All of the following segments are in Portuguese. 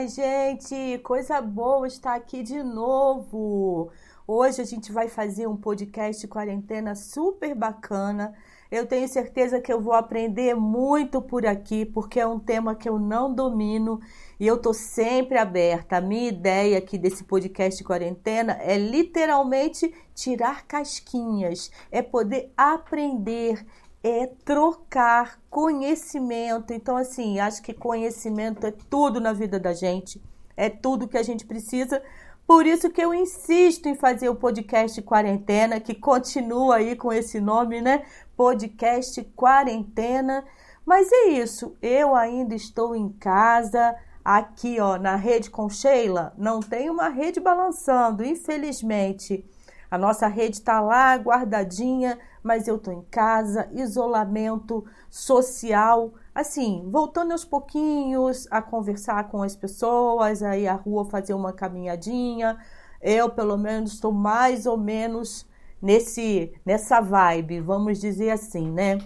Ai, gente, coisa boa estar aqui de novo. Hoje a gente vai fazer um podcast quarentena super bacana. Eu tenho certeza que eu vou aprender muito por aqui, porque é um tema que eu não domino e eu tô sempre aberta. A minha ideia aqui desse podcast quarentena é literalmente tirar casquinhas, é poder aprender, é trocar conhecimento. Então, assim, acho que conhecimento é tudo na vida da gente, é tudo que a gente precisa. Por isso que eu insisto em fazer o podcast Quarentena, que continua aí com esse nome, né? Podcast Quarentena. Mas é isso, eu ainda estou em casa, aqui, ó, na rede com Sheila, não tem uma rede balançando, infelizmente. A nossa rede está lá guardadinha, mas eu estou em casa, isolamento social, assim, voltando aos pouquinhos a conversar com as pessoas, aí à rua fazer uma caminhadinha. Eu, pelo menos, estou mais ou menos nesse nessa vibe, vamos dizer assim, né?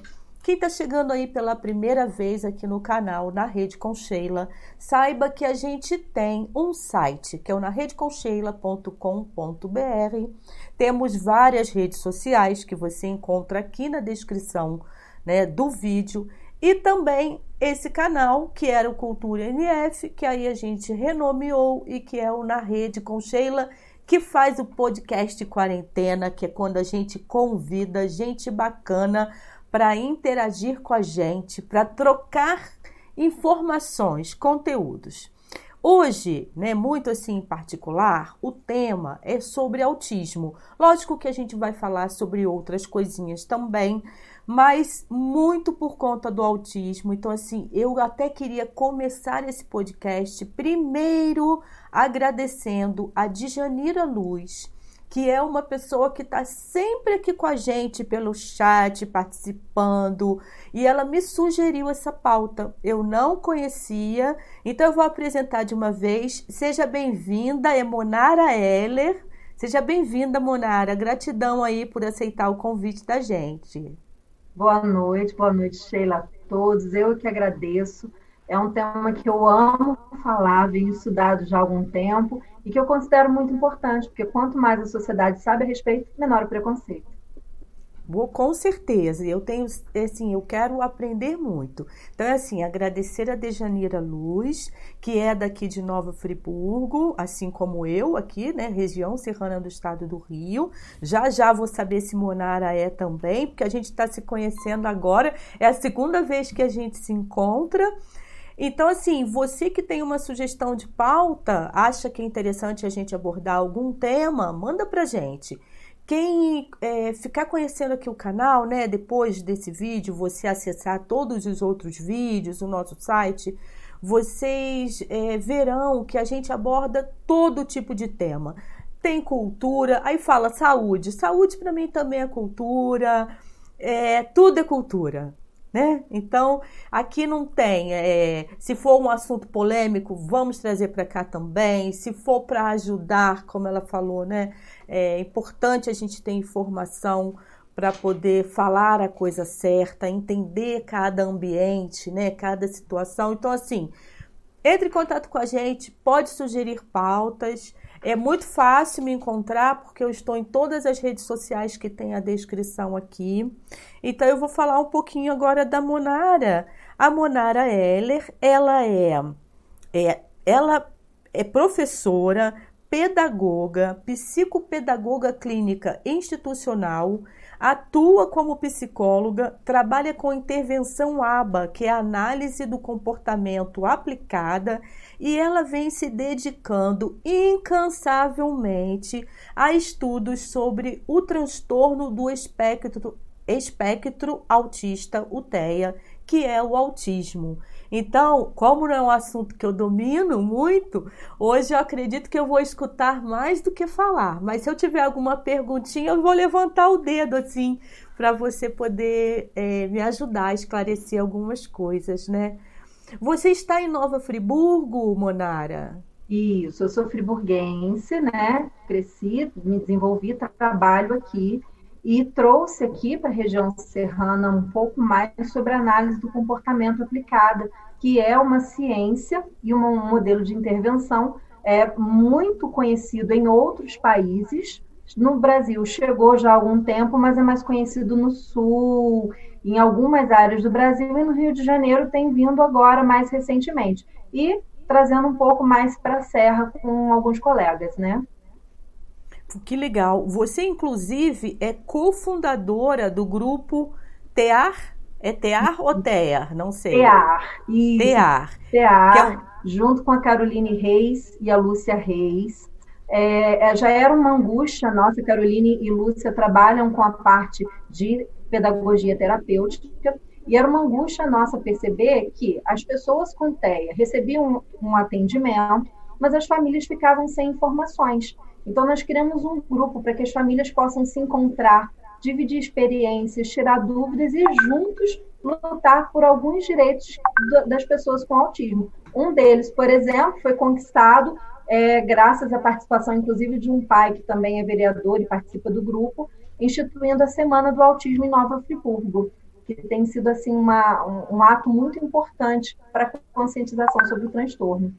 Quem está chegando aí pela primeira vez aqui no canal, na Rede com Sheila, saiba que a gente tem um site, que é o naredeconcheila.com.br. Temos várias redes sociais que você encontra aqui na descrição né, do vídeo. E também esse canal, que era o Cultura NF, que aí a gente renomeou e que é o Na Rede com Sheila, que faz o podcast Quarentena, que é quando a gente convida gente bacana para interagir com a gente, para trocar informações, conteúdos. Hoje, né, muito assim em particular, o tema é sobre autismo. Lógico que a gente vai falar sobre outras coisinhas também, mas muito por conta do autismo. Então, assim, eu até queria começar esse podcast primeiro agradecendo a Djanira Luz, que é uma pessoa que está sempre aqui com a gente pelo chat, participando, e ela me sugeriu essa pauta. Eu não conhecia, então eu vou apresentar de uma vez. Seja bem-vinda, é Monara Heller. Seja bem-vinda, Monara. Gratidão aí por aceitar o convite da gente. Boa noite, boa noite, Sheila, a todos. Eu que agradeço. É um tema que eu amo falar, venho estudado já há algum tempo e que eu considero muito importante, porque quanto mais a sociedade sabe a respeito, menor o preconceito. Vou, com certeza, eu tenho, assim, eu quero aprender muito. Então, é assim, agradecer a Dejanira Luz, que é daqui de Nova Friburgo, assim como eu, aqui, né, região serrana do estado do Rio. Já já vou saber se Monara é também, porque a gente está se conhecendo agora, é a segunda vez que a gente se encontra. Então, assim, você que tem uma sugestão de pauta, acha que é interessante a gente abordar algum tema, manda pra gente. Quem é, ficar conhecendo aqui o canal, né, depois desse vídeo, você acessar todos os outros vídeos, o nosso site, vocês é, verão que a gente aborda todo tipo de tema. Tem cultura, aí fala saúde. Saúde para mim também é cultura, é, tudo é cultura né? Então, aqui não tem. É, se for um assunto polêmico, vamos trazer para cá também. Se for para ajudar, como ela falou, né? É importante a gente ter informação para poder falar a coisa certa, entender cada ambiente, né? Cada situação. Então, assim, entre em contato com a gente, pode sugerir pautas. É muito fácil me encontrar porque eu estou em todas as redes sociais que tem a descrição aqui. Então eu vou falar um pouquinho agora da Monara. A Monara Heller, ela é, é ela é professora, pedagoga, psicopedagoga clínica institucional, atua como psicóloga, trabalha com intervenção ABA, que é a análise do comportamento aplicada e ela vem se dedicando incansavelmente a estudos sobre o transtorno do espectro, espectro autista, o TEA, que é o autismo. Então, como não é um assunto que eu domino muito, hoje eu acredito que eu vou escutar mais do que falar. Mas se eu tiver alguma perguntinha, eu vou levantar o dedo assim para você poder é, me ajudar a esclarecer algumas coisas, né? Você está em Nova Friburgo, Monara? Isso, eu sou friburguense, né? Cresci, me desenvolvi, trabalho aqui. E trouxe aqui para a região serrana um pouco mais sobre a análise do comportamento aplicada, que é uma ciência e um modelo de intervenção é muito conhecido em outros países. No Brasil chegou já há algum tempo, mas é mais conhecido no Sul, em algumas áreas do Brasil e no Rio de Janeiro tem vindo agora mais recentemente. E trazendo um pouco mais para a Serra com alguns colegas, né? Que legal. Você, inclusive, é cofundadora do grupo TEAR. É TEAR ou TEAR? Não sei. TEAR. Isso. TEAR. TEAR, é... junto com a Caroline Reis e a Lúcia Reis. É, é, já era uma angústia nossa, Caroline e Lúcia trabalham com a parte de pedagogia terapêutica, e era uma angústia nossa perceber que as pessoas com TEA recebiam um, um atendimento, mas as famílias ficavam sem informações. Então, nós criamos um grupo para que as famílias possam se encontrar, dividir experiências, tirar dúvidas e juntos lutar por alguns direitos das pessoas com autismo. Um deles, por exemplo, foi conquistado é, graças à participação, inclusive, de um pai que também é vereador e participa do grupo, instituindo a Semana do Autismo em Nova Friburgo, que tem sido assim uma, um, um ato muito importante para a conscientização sobre o transtorno.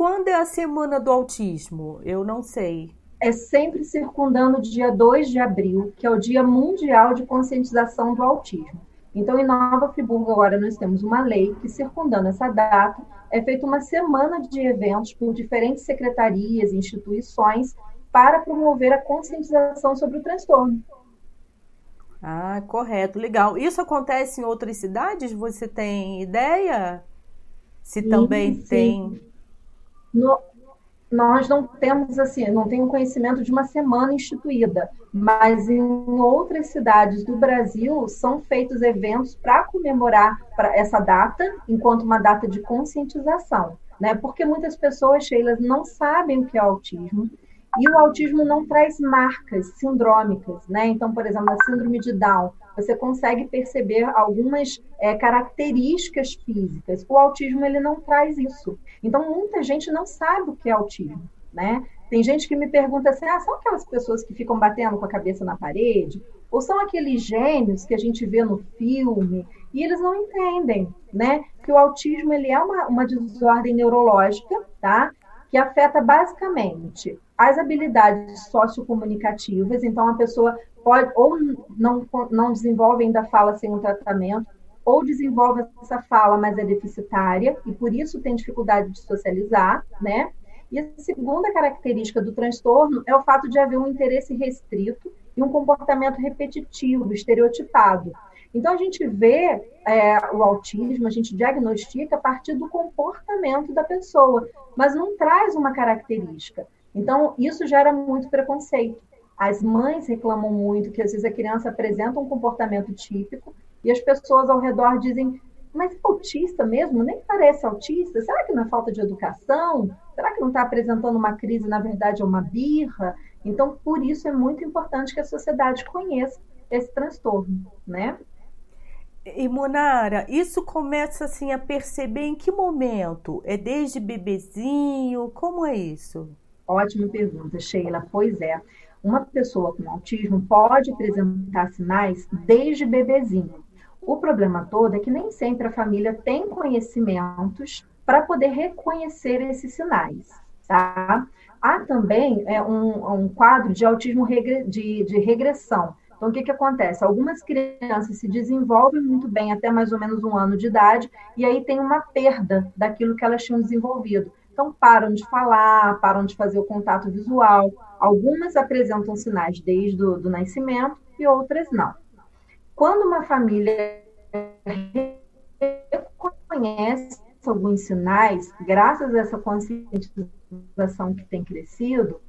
Quando é a semana do autismo? Eu não sei. É sempre circundando o dia 2 de abril, que é o Dia Mundial de Conscientização do Autismo. Então, em Nova Friburgo, agora nós temos uma lei que, circundando essa data, é feita uma semana de eventos por diferentes secretarias e instituições para promover a conscientização sobre o transtorno. Ah, correto, legal. Isso acontece em outras cidades? Você tem ideia? Se sim, também sim. tem no, nós não temos assim, não tenho conhecimento de uma semana instituída, mas em outras cidades do Brasil são feitos eventos para comemorar essa data, enquanto uma data de conscientização, né? Porque muitas pessoas, Sheila, não sabem o que é autismo. E o autismo não traz marcas sindrômicas, né? Então, por exemplo, a síndrome de Down, você consegue perceber algumas é, características físicas. O autismo ele não traz isso. Então, muita gente não sabe o que é autismo, né? Tem gente que me pergunta assim: ah, são aquelas pessoas que ficam batendo com a cabeça na parede? Ou são aqueles gênios que a gente vê no filme? E eles não entendem, né? Que o autismo ele é uma, uma desordem neurológica, tá? Que afeta basicamente as habilidades sociocomunicativas. Então, a pessoa pode ou não, não desenvolve ainda fala sem um tratamento, ou desenvolve essa fala, mas é deficitária, e por isso tem dificuldade de socializar, né? E a segunda característica do transtorno é o fato de haver um interesse restrito e um comportamento repetitivo, estereotipado. Então, a gente vê é, o autismo, a gente diagnostica a partir do comportamento da pessoa, mas não traz uma característica. Então, isso gera muito preconceito. As mães reclamam muito que às vezes a criança apresenta um comportamento típico e as pessoas ao redor dizem: mas é autista mesmo? Nem parece autista? Será que não é falta de educação? Será que não está apresentando uma crise, na verdade, é uma birra? Então, por isso é muito importante que a sociedade conheça esse transtorno, né? E Monara, isso começa assim a perceber em que momento? É desde bebezinho? Como é isso? Ótima pergunta, Sheila. Pois é uma pessoa com autismo pode apresentar sinais desde bebezinho. O problema todo é que nem sempre a família tem conhecimentos para poder reconhecer esses sinais, tá? Há também é, um, um quadro de autismo regre, de, de regressão. Então, o que, que acontece? Algumas crianças se desenvolvem muito bem até mais ou menos um ano de idade, e aí tem uma perda daquilo que elas tinham desenvolvido. Então, param de falar, param de fazer o contato visual. Algumas apresentam sinais desde o do nascimento e outras não. Quando uma família reconhece alguns sinais, graças a essa conscientização que tem crescido,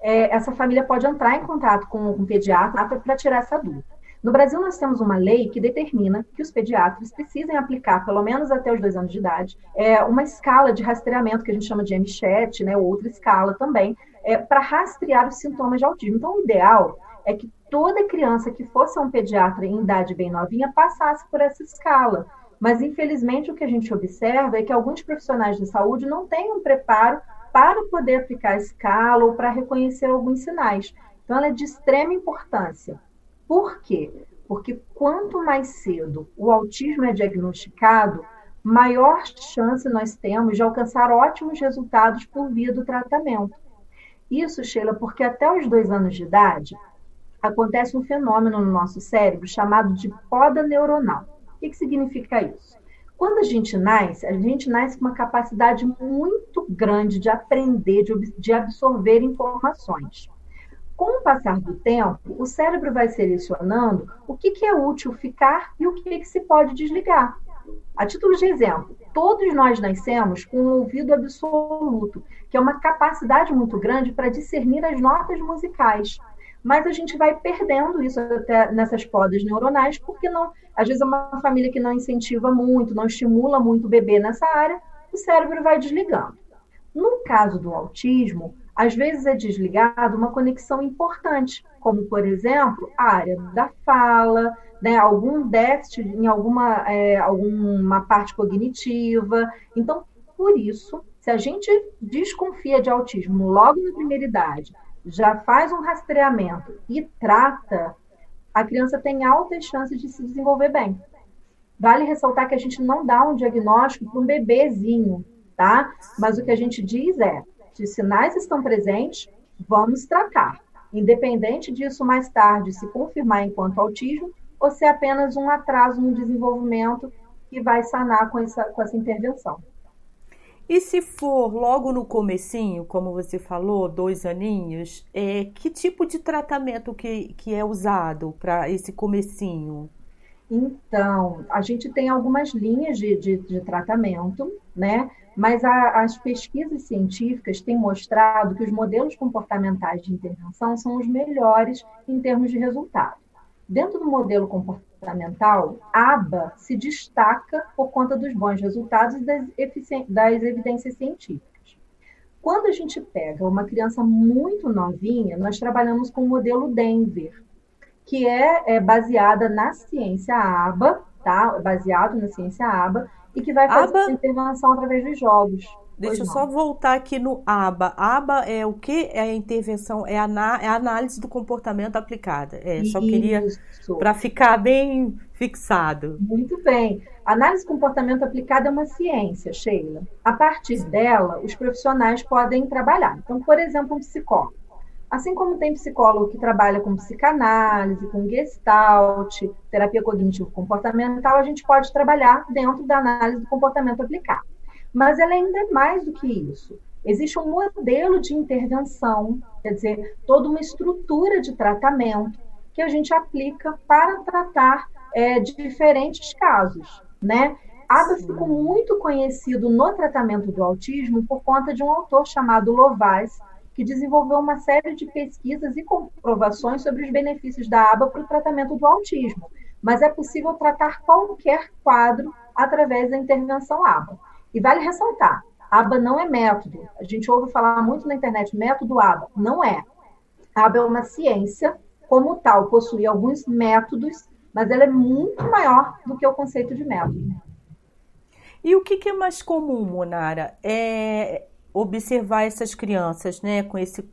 é, essa família pode entrar em contato com um pediatra para tirar essa dúvida. No Brasil, nós temos uma lei que determina que os pediatras precisem aplicar, pelo menos até os dois anos de idade, é, uma escala de rastreamento que a gente chama de MCHAT, né, ou outra escala também, é, para rastrear os sintomas de autismo. Então, o ideal é que toda criança que fosse a um pediatra em idade bem novinha passasse por essa escala. Mas, infelizmente, o que a gente observa é que alguns profissionais de saúde não têm um preparo para poder aplicar a escala ou para reconhecer alguns sinais. Então, ela é de extrema importância Por quê? Porque quanto mais cedo o autismo é diagnosticado, maior chance nós temos de alcançar ótimos resultados por via do tratamento. Isso, Sheila, porque até os dois anos de idade acontece um fenômeno no nosso cérebro chamado de poda neuronal. O que, que significa isso? Quando a gente nasce, a gente nasce com uma capacidade muito grande de aprender, de, de absorver informações. Com o passar do tempo, o cérebro vai selecionando o que, que é útil ficar e o que, que se pode desligar. A título de exemplo, todos nós nascemos com um ouvido absoluto, que é uma capacidade muito grande para discernir as notas musicais. Mas a gente vai perdendo isso até nessas podas neuronais, porque não, às vezes é uma família que não incentiva muito, não estimula muito o bebê nessa área, o cérebro vai desligando. No caso do autismo, às vezes é desligado uma conexão importante, como, por exemplo, a área da fala, né, algum déficit em alguma, é, alguma parte cognitiva. Então, por isso, se a gente desconfia de autismo logo na primeira idade, já faz um rastreamento e trata, a criança tem altas chances de se desenvolver bem. Vale ressaltar que a gente não dá um diagnóstico para um bebezinho, tá? Mas o que a gente diz é: se sinais estão presentes, vamos tratar. Independente disso mais tarde se confirmar enquanto autismo ou se é apenas um atraso no desenvolvimento que vai sanar com essa, com essa intervenção. E se for logo no comecinho, como você falou, dois aninhos, é, que tipo de tratamento que, que é usado para esse comecinho? Então, a gente tem algumas linhas de, de, de tratamento, né? Mas a, as pesquisas científicas têm mostrado que os modelos comportamentais de intervenção são os melhores em termos de resultado. Dentro do modelo comportamental, a ABA se destaca por conta dos bons resultados das, das evidências científicas. Quando a gente pega uma criança muito novinha, nós trabalhamos com o modelo Denver, que é, é baseada na ciência ABA, tá? Baseado na ciência ABA, e que vai fazer essa intervenção através dos jogos. Deixa eu só voltar aqui no ABA. ABA é o que? É a intervenção, é a, é a análise do comportamento aplicada. É, Isso. só queria para ficar bem fixado. Muito bem. Análise de comportamento aplicada é uma ciência, Sheila. A partir dela, os profissionais podem trabalhar. Então, por exemplo, um psicólogo. Assim como tem psicólogo que trabalha com psicanálise, com gestalt, terapia cognitivo-comportamental, a gente pode trabalhar dentro da análise do comportamento aplicado. Mas ela ainda é mais do que isso. Existe um modelo de intervenção, quer dizer, toda uma estrutura de tratamento que a gente aplica para tratar é, diferentes casos, né? ABA ficou muito conhecido no tratamento do autismo por conta de um autor chamado Lovaz, que desenvolveu uma série de pesquisas e comprovações sobre os benefícios da aba para o tratamento do autismo. Mas é possível tratar qualquer quadro através da intervenção aba. E vale ressaltar, aba não é método. A gente ouve falar muito na internet, método aba. Não é. Aba é uma ciência, como tal, possui alguns métodos, mas ela é muito maior do que o conceito de método. E o que, é mais comum, Monara? É, observar essas crianças, né, com esse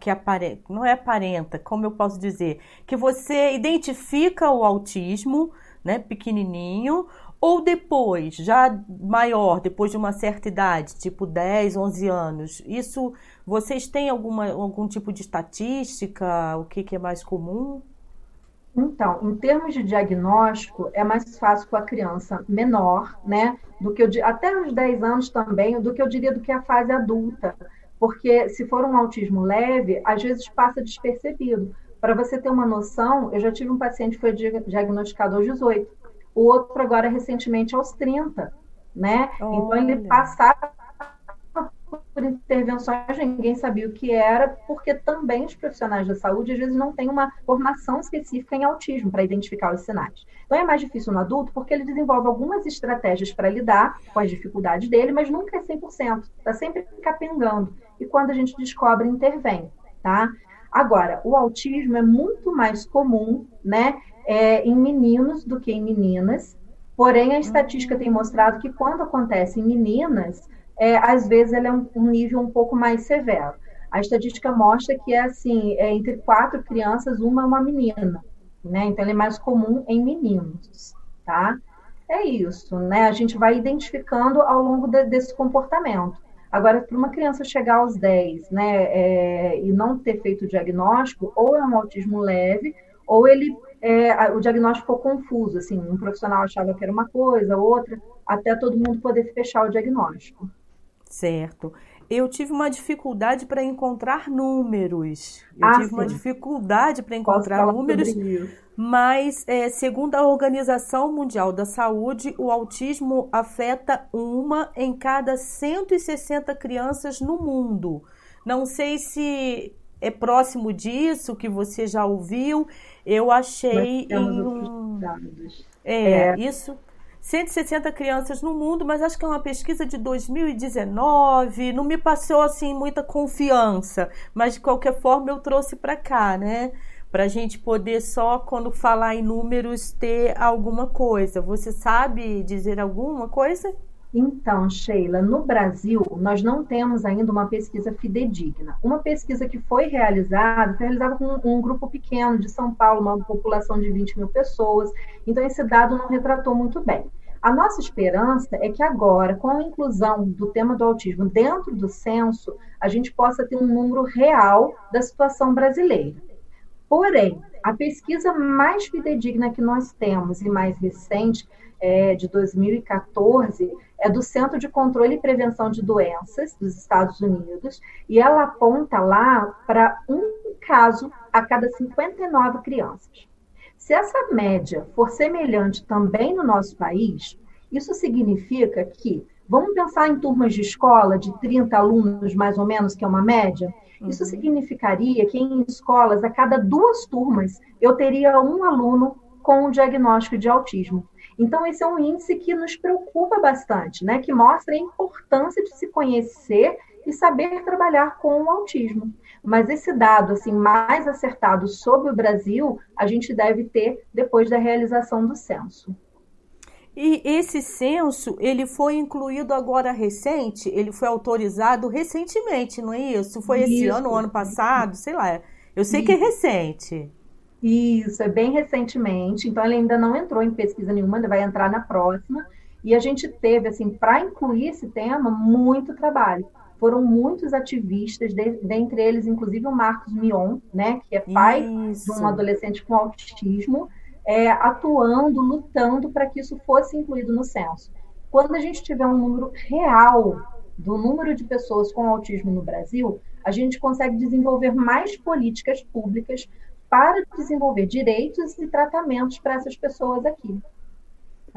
que aparenta, não é aparenta, como eu posso dizer, que você identifica o autismo, né, pequenininho, ou depois, já maior, depois de uma certa idade, tipo 10, 11 anos. Isso, vocês têm alguma, algum tipo de estatística? O que, que é mais comum? Então, em termos de diagnóstico, é mais fácil com a criança menor, né? Do que eu, até os 10 anos também, do que eu diria do que a fase adulta. Porque se for um autismo leve, às vezes passa despercebido. Para você ter uma noção, eu já tive um paciente que foi diagnosticado aos 18, o outro agora recentemente aos 30, né? Olha. Então ele passava por intervenções, ninguém sabia o que era, porque também os profissionais da saúde às vezes não têm uma formação específica em autismo para identificar os sinais. Então é mais difícil no adulto porque ele desenvolve algumas estratégias para lidar com as dificuldades dele, mas nunca é 100%, está sempre capengando. E quando a gente descobre, intervém, tá? Agora, o autismo é muito mais comum, né, é, em meninos do que em meninas, porém a estatística tem mostrado que quando acontece em meninas, é, às vezes ele é um, um, nível um pouco mais severo. A estatística mostra que é assim, é entre quatro crianças, uma é uma menina, né? Então ele é mais comum em meninos, tá? É isso, né? A gente vai identificando ao longo de, desse comportamento. Agora, para uma criança chegar aos 10, né, é, e não ter feito o diagnóstico, ou é um autismo leve, ou ele é, o diagnóstico ficou confuso, assim, um profissional achava que era uma coisa, outra, até todo mundo poder fechar o diagnóstico. Certo eu tive uma dificuldade para encontrar números. Eu ah, tive sim. uma dificuldade para encontrar números, mas é, segundo a Organização Mundial da Saúde, o autismo afeta uma em cada 160 crianças no mundo. Não sei se é próximo disso que você já ouviu. Eu achei em um... É, é, isso 160 crianças no mundo, mas acho que é uma pesquisa de 2019, não me passou assim muita confiança, mas de qualquer forma eu trouxe para cá, né? Para a gente poder só, quando falar em números, ter alguma coisa. Você sabe dizer alguma coisa? Então, Sheila, no Brasil, nós não temos ainda uma pesquisa fidedigna. Uma pesquisa que foi realizada, foi realizada com um grupo pequeno de São Paulo, uma população de 20 mil pessoas, então esse dado não retratou muito bem. A nossa esperança é que agora, com a inclusão do tema do autismo dentro do censo, a gente possa ter um número real da situação brasileira. Porém, a pesquisa mais fidedigna que nós temos e mais recente, é de 2014, é do Centro de Controle e Prevenção de Doenças dos Estados Unidos, e ela aponta lá para um caso a cada 59 crianças. Se essa média for semelhante também no nosso país, isso significa que, vamos pensar em turmas de escola de 30 alunos, mais ou menos, que é uma média, isso uhum. significaria que em escolas, a cada duas turmas, eu teria um aluno com o diagnóstico de autismo. Então, esse é um índice que nos preocupa bastante, né? que mostra a importância de se conhecer e saber trabalhar com o autismo. Mas esse dado assim mais acertado sobre o Brasil, a gente deve ter depois da realização do censo. E esse censo, ele foi incluído agora recente, ele foi autorizado recentemente, não é isso? Foi isso. esse ano, ano passado, sei lá. Eu sei isso. que é recente. Isso, é bem recentemente. Então, ele ainda não entrou em pesquisa nenhuma, ele vai entrar na próxima. E a gente teve, assim, para incluir esse tema, muito trabalho. Foram muitos ativistas, de, dentre eles, inclusive, o Marcos Mion, né, que é pai Isso. de um adolescente com autismo, é, atuando, lutando para que isso fosse incluído no censo. Quando a gente tiver um número real do número de pessoas com autismo no Brasil, a gente consegue desenvolver mais políticas públicas para desenvolver direitos e tratamentos para essas pessoas aqui.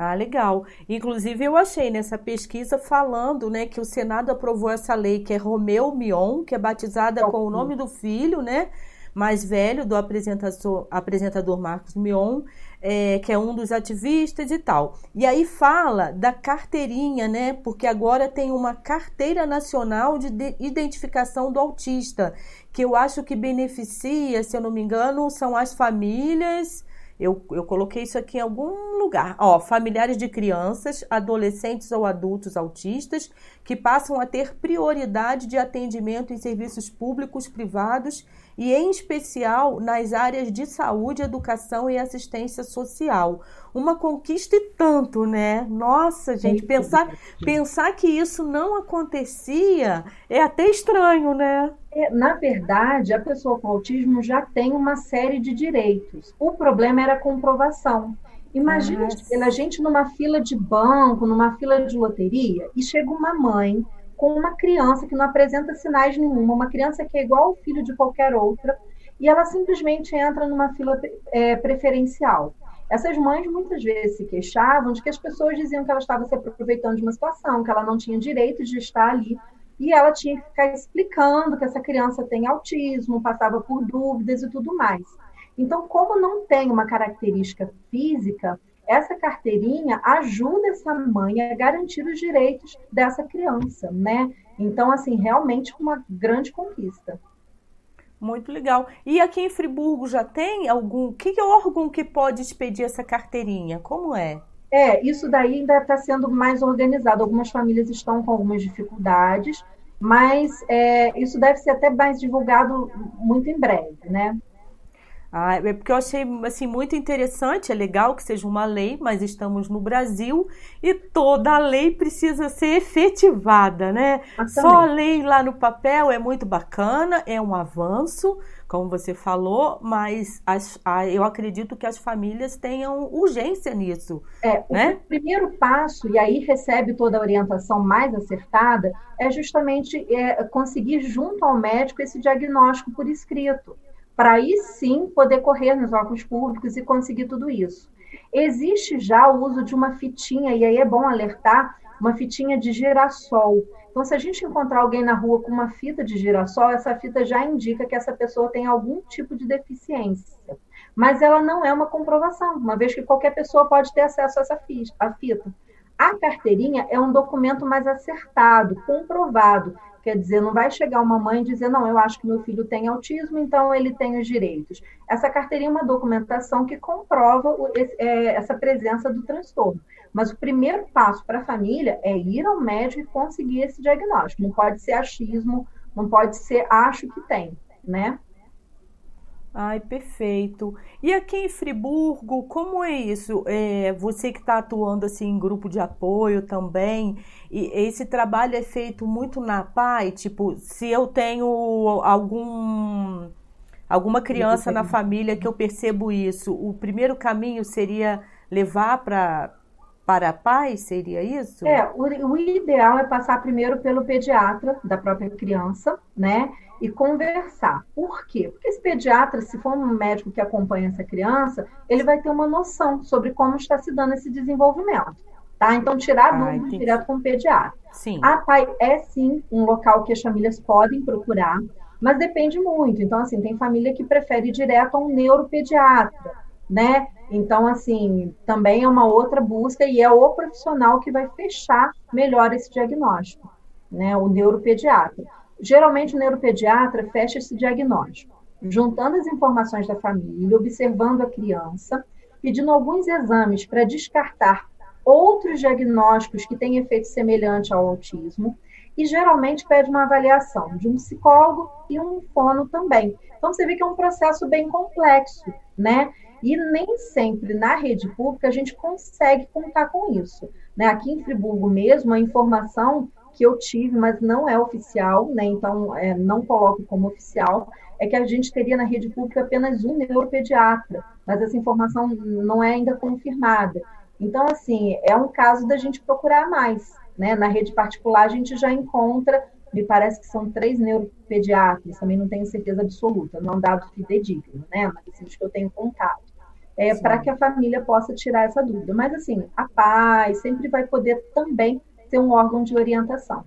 Ah, legal. Inclusive, eu achei nessa pesquisa falando né, que o Senado aprovou essa lei que é Romeu Mion, que é batizada com o nome do filho, né? Mais velho do apresentador, apresentador Marcos Mion, é, que é um dos ativistas e tal. E aí fala da carteirinha, né? Porque agora tem uma carteira nacional de identificação do autista, que eu acho que beneficia, se eu não me engano, são as famílias eu, eu coloquei isso aqui em algum lugar. Ó, familiares de crianças, adolescentes ou adultos autistas que passam a ter prioridade de atendimento em serviços públicos, privados e, em especial, nas áreas de saúde, educação e assistência social. Uma conquista e tanto, né? Nossa, gente, pensar, pensar que isso não acontecia é até estranho, né? É, na verdade, a pessoa com autismo já tem uma série de direitos. O problema era a comprovação. Imagina a gente numa fila de banco, numa fila de loteria, e chega uma mãe com uma criança que não apresenta sinais nenhuma, uma criança que é igual ao filho de qualquer outra, e ela simplesmente entra numa fila é, preferencial. Essas mães muitas vezes se queixavam de que as pessoas diziam que ela estava se aproveitando de uma situação, que ela não tinha direito de estar ali, e ela tinha que ficar explicando que essa criança tem autismo, passava por dúvidas e tudo mais. Então, como não tem uma característica física, essa carteirinha ajuda essa mãe a garantir os direitos dessa criança, né? Então, assim, realmente uma grande conquista. Muito legal. E aqui em Friburgo já tem algum? Que órgão que pode expedir essa carteirinha? Como é? É, isso daí ainda está sendo mais organizado. Algumas famílias estão com algumas dificuldades, mas é, isso deve ser até mais divulgado muito em breve, né? Ah, é porque eu achei assim muito interessante, é legal que seja uma lei, mas estamos no Brasil e toda lei precisa ser efetivada, né? Só a lei lá no papel é muito bacana, é um avanço, como você falou, mas as, a, eu acredito que as famílias tenham urgência nisso. É, né? o primeiro passo, e aí recebe toda a orientação mais acertada, é justamente é, conseguir junto ao médico esse diagnóstico por escrito para aí sim poder correr nos órgãos públicos e conseguir tudo isso. Existe já o uso de uma fitinha, e aí é bom alertar, uma fitinha de girassol. Então, se a gente encontrar alguém na rua com uma fita de girassol, essa fita já indica que essa pessoa tem algum tipo de deficiência. Mas ela não é uma comprovação, uma vez que qualquer pessoa pode ter acesso a essa fita. A carteirinha é um documento mais acertado, comprovado, Quer dizer, não vai chegar uma mãe e dizer, não, eu acho que meu filho tem autismo, então ele tem os direitos. Essa carteirinha é uma documentação que comprova é, essa presença do transtorno. Mas o primeiro passo para a família é ir ao médico e conseguir esse diagnóstico. Não pode ser achismo, não pode ser acho que tem, né? Ai, perfeito. E aqui em Friburgo, como é isso? É, você que está atuando assim em grupo de apoio também, e esse trabalho é feito muito na PAI? Tipo, se eu tenho algum alguma criança na família que eu percebo isso, o primeiro caminho seria levar para para a PAI, seria isso? É, o, o ideal é passar primeiro pelo pediatra da própria criança, né? E conversar. Por quê? Porque esse pediatra, se for um médico que acompanha essa criança, ele vai ter uma noção sobre como está se dando esse desenvolvimento. Tá? Então, tirar a dúvida direto com o pediatra. Sim. A PAI é sim um local que as famílias podem procurar, mas depende muito. Então, assim, tem família que prefere ir direto a um neuropediatra, né? Então, assim, também é uma outra busca e é o profissional que vai fechar melhor esse diagnóstico, né? O neuropediatra. Geralmente, o neuropediatra fecha esse diagnóstico, juntando as informações da família, observando a criança, pedindo alguns exames para descartar outros diagnósticos que têm efeito semelhante ao autismo, e geralmente pede uma avaliação de um psicólogo e um fono também. Então, você vê que é um processo bem complexo, né? E nem sempre na rede pública a gente consegue contar com isso. Né? Aqui em Friburgo mesmo, a informação que eu tive, mas não é oficial, né? então é, não coloco como oficial, é que a gente teria na rede pública apenas um neuropediatra, mas essa informação não é ainda confirmada. Então, assim, é um caso da gente procurar mais. Né? Na rede particular, a gente já encontra, me parece que são três neuropediatras, também não tenho certeza absoluta, não é um dado fidedigno, né? mas assim, que eu tenho contato. É, para que a família possa tirar essa dúvida. Mas, assim, a paz sempre vai poder também ser um órgão de orientação.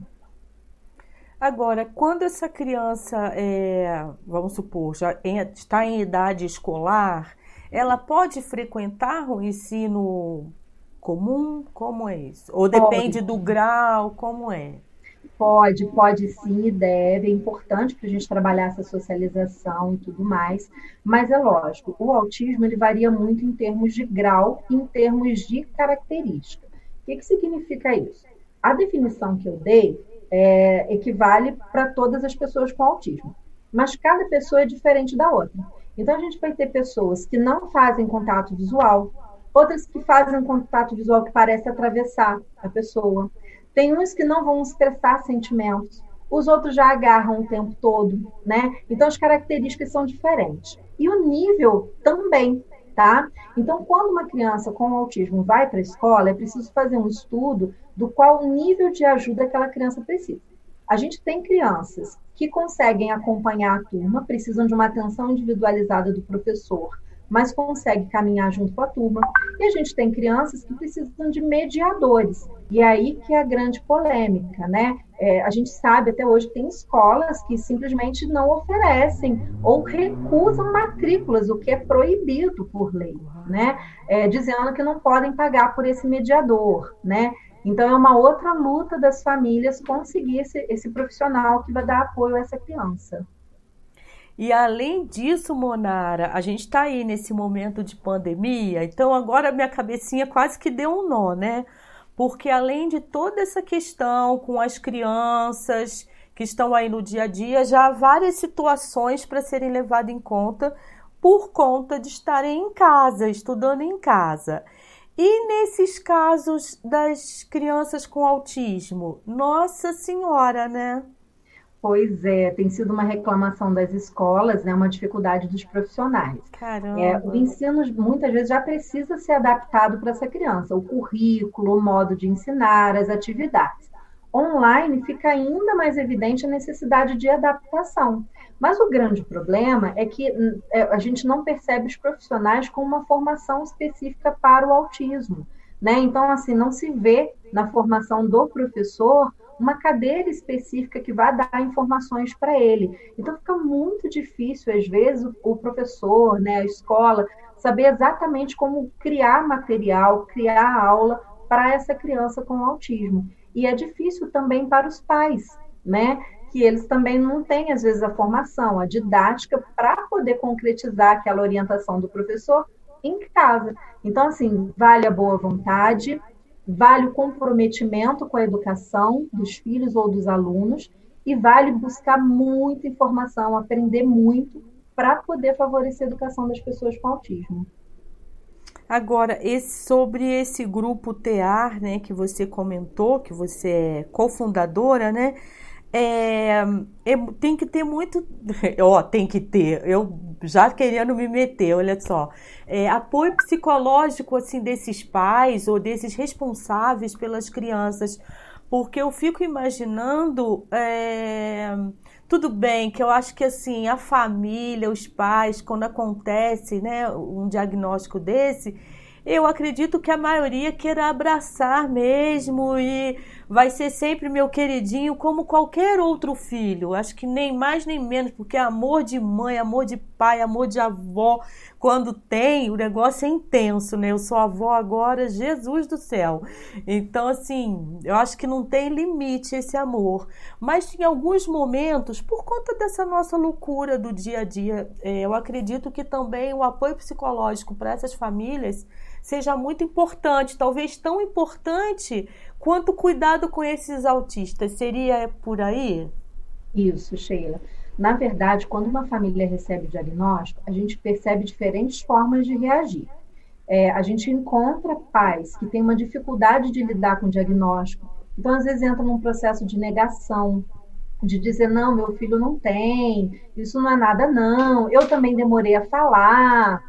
Agora, quando essa criança, é, vamos supor, já está em idade escolar, ela pode frequentar o ensino comum? Como é isso? Ou depende pode. do grau? Como é? Pode, pode sim e deve. É importante para a gente trabalhar essa socialização e tudo mais. Mas é lógico, o autismo ele varia muito em termos de grau em termos de característica. O que, que significa isso? A definição que eu dei é, equivale para todas as pessoas com autismo, mas cada pessoa é diferente da outra. Então, a gente vai ter pessoas que não fazem contato visual, outras que fazem contato visual que parece atravessar a pessoa. Tem uns que não vão expressar sentimentos, os outros já agarram o tempo todo, né? Então, as características são diferentes. E o nível também tá? Então, quando uma criança com autismo vai para a escola, é preciso fazer um estudo do qual nível de ajuda aquela criança precisa. A gente tem crianças que conseguem acompanhar a turma, precisam de uma atenção individualizada do professor, mas consegue caminhar junto com a turma. E a gente tem crianças que precisam de mediadores. E é aí que é a grande polêmica, né? É, a gente sabe até hoje que tem escolas que simplesmente não oferecem ou recusam matrículas, o que é proibido por lei, né? É, dizendo que não podem pagar por esse mediador, né? Então, é uma outra luta das famílias conseguir esse, esse profissional que vai dar apoio a essa criança. E além disso, Monara, a gente está aí nesse momento de pandemia, então agora minha cabecinha quase que deu um nó, né? Porque além de toda essa questão com as crianças que estão aí no dia a dia, já há várias situações para serem levadas em conta por conta de estarem em casa, estudando em casa. E nesses casos das crianças com autismo, nossa senhora, né? Pois é, tem sido uma reclamação das escolas, né, uma dificuldade dos profissionais. Caramba. É, o ensino muitas vezes já precisa ser adaptado para essa criança, o currículo, o modo de ensinar, as atividades. Online fica ainda mais evidente a necessidade de adaptação. Mas o grande problema é que é, a gente não percebe os profissionais com uma formação específica para o autismo. Né? Então, assim, não se vê na formação do professor uma cadeira específica que vai dar informações para ele. Então fica muito difícil, às vezes, o professor, né, a escola, saber exatamente como criar material, criar aula para essa criança com autismo. E é difícil também para os pais, né? Que eles também não têm, às vezes, a formação, a didática para poder concretizar aquela orientação do professor em casa. Então, assim, vale a boa vontade, vale o comprometimento com a educação dos filhos ou dos alunos e vale buscar muita informação, aprender muito para poder favorecer a educação das pessoas com autismo. Agora, esse, sobre esse grupo TEAR, né, que você comentou, que você é cofundadora, né? É, é, tem que ter muito. Ó, tem que ter. Eu já querendo me meter, olha só. É, apoio psicológico assim desses pais ou desses responsáveis pelas crianças. Porque eu fico imaginando. É, tudo bem que eu acho que assim, a família, os pais, quando acontece né, um diagnóstico desse eu acredito que a maioria queira abraçar mesmo e vai ser sempre meu queridinho como qualquer outro filho. Acho que nem mais nem menos, porque amor de mãe, amor de pai, amor de avó, quando tem, o negócio é intenso, né? Eu sou avó agora, Jesus do céu. Então, assim, eu acho que não tem limite esse amor. Mas em alguns momentos, por conta dessa nossa loucura do dia a dia, é, eu acredito que também o apoio psicológico para essas famílias seja muito importante, talvez tão importante quanto cuidado com esses autistas. Seria por aí? Isso, Sheila. Na verdade, quando uma família recebe o diagnóstico, a gente percebe diferentes formas de reagir. É, a gente encontra pais que têm uma dificuldade de lidar com o diagnóstico, então às vezes entra num processo de negação, de dizer não, meu filho não tem, isso não é nada não, eu também demorei a falar,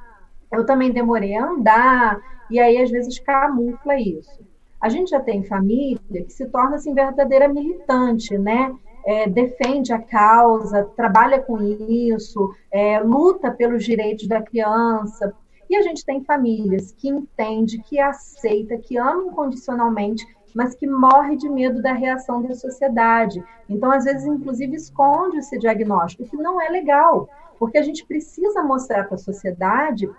eu também demorei a andar, e aí às vezes camufla isso. A gente já tem família que se torna assim verdadeira militante, né? É, defende a causa, trabalha com isso, é, luta pelos direitos da criança. E a gente tem famílias que entende, que aceita, que ama incondicionalmente, mas que morre de medo da reação da sociedade. Então, às vezes, inclusive, esconde esse diagnóstico, que não é legal, porque a gente precisa mostrar para a sociedade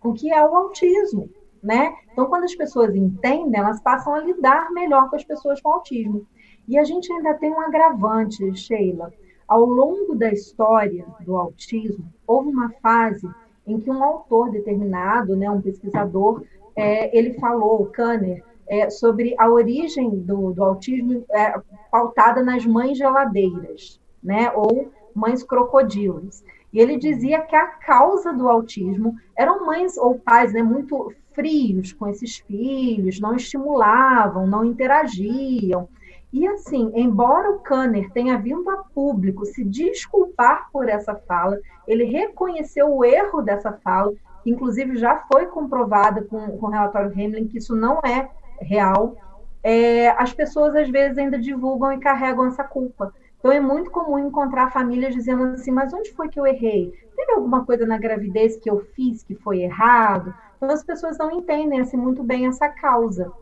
o que é o autismo, né? Então, quando as pessoas entendem, elas passam a lidar melhor com as pessoas com autismo. E a gente ainda tem um agravante, Sheila. Ao longo da história do autismo, houve uma fase em que um autor determinado, né, um pesquisador, é, ele falou, Kanner, é, sobre a origem do, do autismo é, pautada nas mães geladeiras, né, ou mães crocodilos. E ele dizia que a causa do autismo eram mães ou pais né, muito frios com esses filhos, não estimulavam, não interagiam. E assim, embora o Kanner tenha vindo a público se desculpar por essa fala, ele reconheceu o erro dessa fala, inclusive já foi comprovada com, com o relatório Hamlin que isso não é real. É, as pessoas às vezes ainda divulgam e carregam essa culpa. Então é muito comum encontrar famílias dizendo assim: mas onde foi que eu errei? Teve alguma coisa na gravidez que eu fiz que foi errado? As pessoas não entendem assim muito bem essa causa.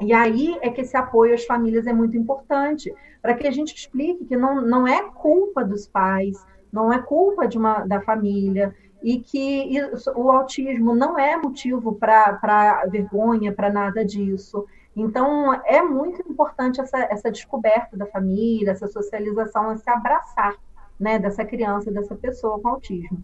E aí é que esse apoio às famílias é muito importante, para que a gente explique que não, não é culpa dos pais, não é culpa de uma, da família, e que isso, o autismo não é motivo para vergonha, para nada disso. Então, é muito importante essa, essa descoberta da família, essa socialização, esse abraçar né, dessa criança, dessa pessoa com autismo.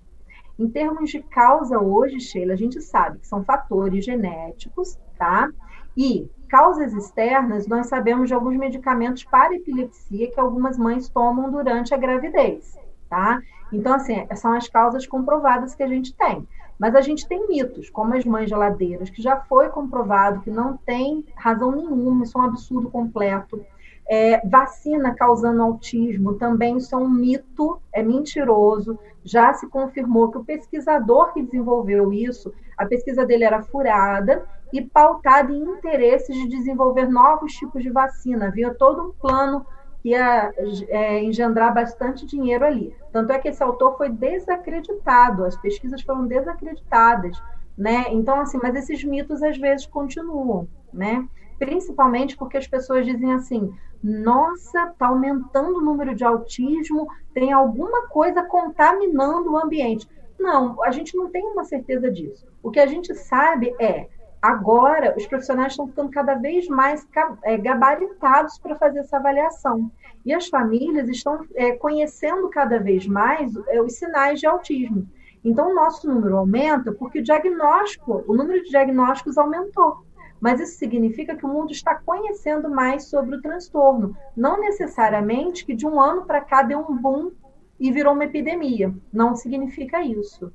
Em termos de causa hoje, Sheila, a gente sabe que são fatores genéticos, tá? E causas externas, nós sabemos de alguns medicamentos para epilepsia que algumas mães tomam durante a gravidez, tá? Então, assim, são as causas comprovadas que a gente tem. Mas a gente tem mitos, como as mães geladeiras, que já foi comprovado que não tem razão nenhuma, isso é um absurdo completo. É, vacina causando autismo, também isso é um mito, é mentiroso. Já se confirmou que o pesquisador que desenvolveu isso, a pesquisa dele era furada e pautada em interesses de desenvolver novos tipos de vacina. Havia todo um plano que ia é, engendrar bastante dinheiro ali. Tanto é que esse autor foi desacreditado, as pesquisas foram desacreditadas, né? Então, assim, mas esses mitos às vezes continuam, né? Principalmente porque as pessoas dizem assim: nossa, está aumentando o número de autismo, tem alguma coisa contaminando o ambiente. Não, a gente não tem uma certeza disso. O que a gente sabe é agora os profissionais estão ficando cada vez mais é, gabaritados para fazer essa avaliação. E as famílias estão é, conhecendo cada vez mais é, os sinais de autismo. Então, o nosso número aumenta porque o diagnóstico, o número de diagnósticos aumentou. Mas isso significa que o mundo está conhecendo mais sobre o transtorno. Não necessariamente que de um ano para cá deu um boom e virou uma epidemia. Não significa isso.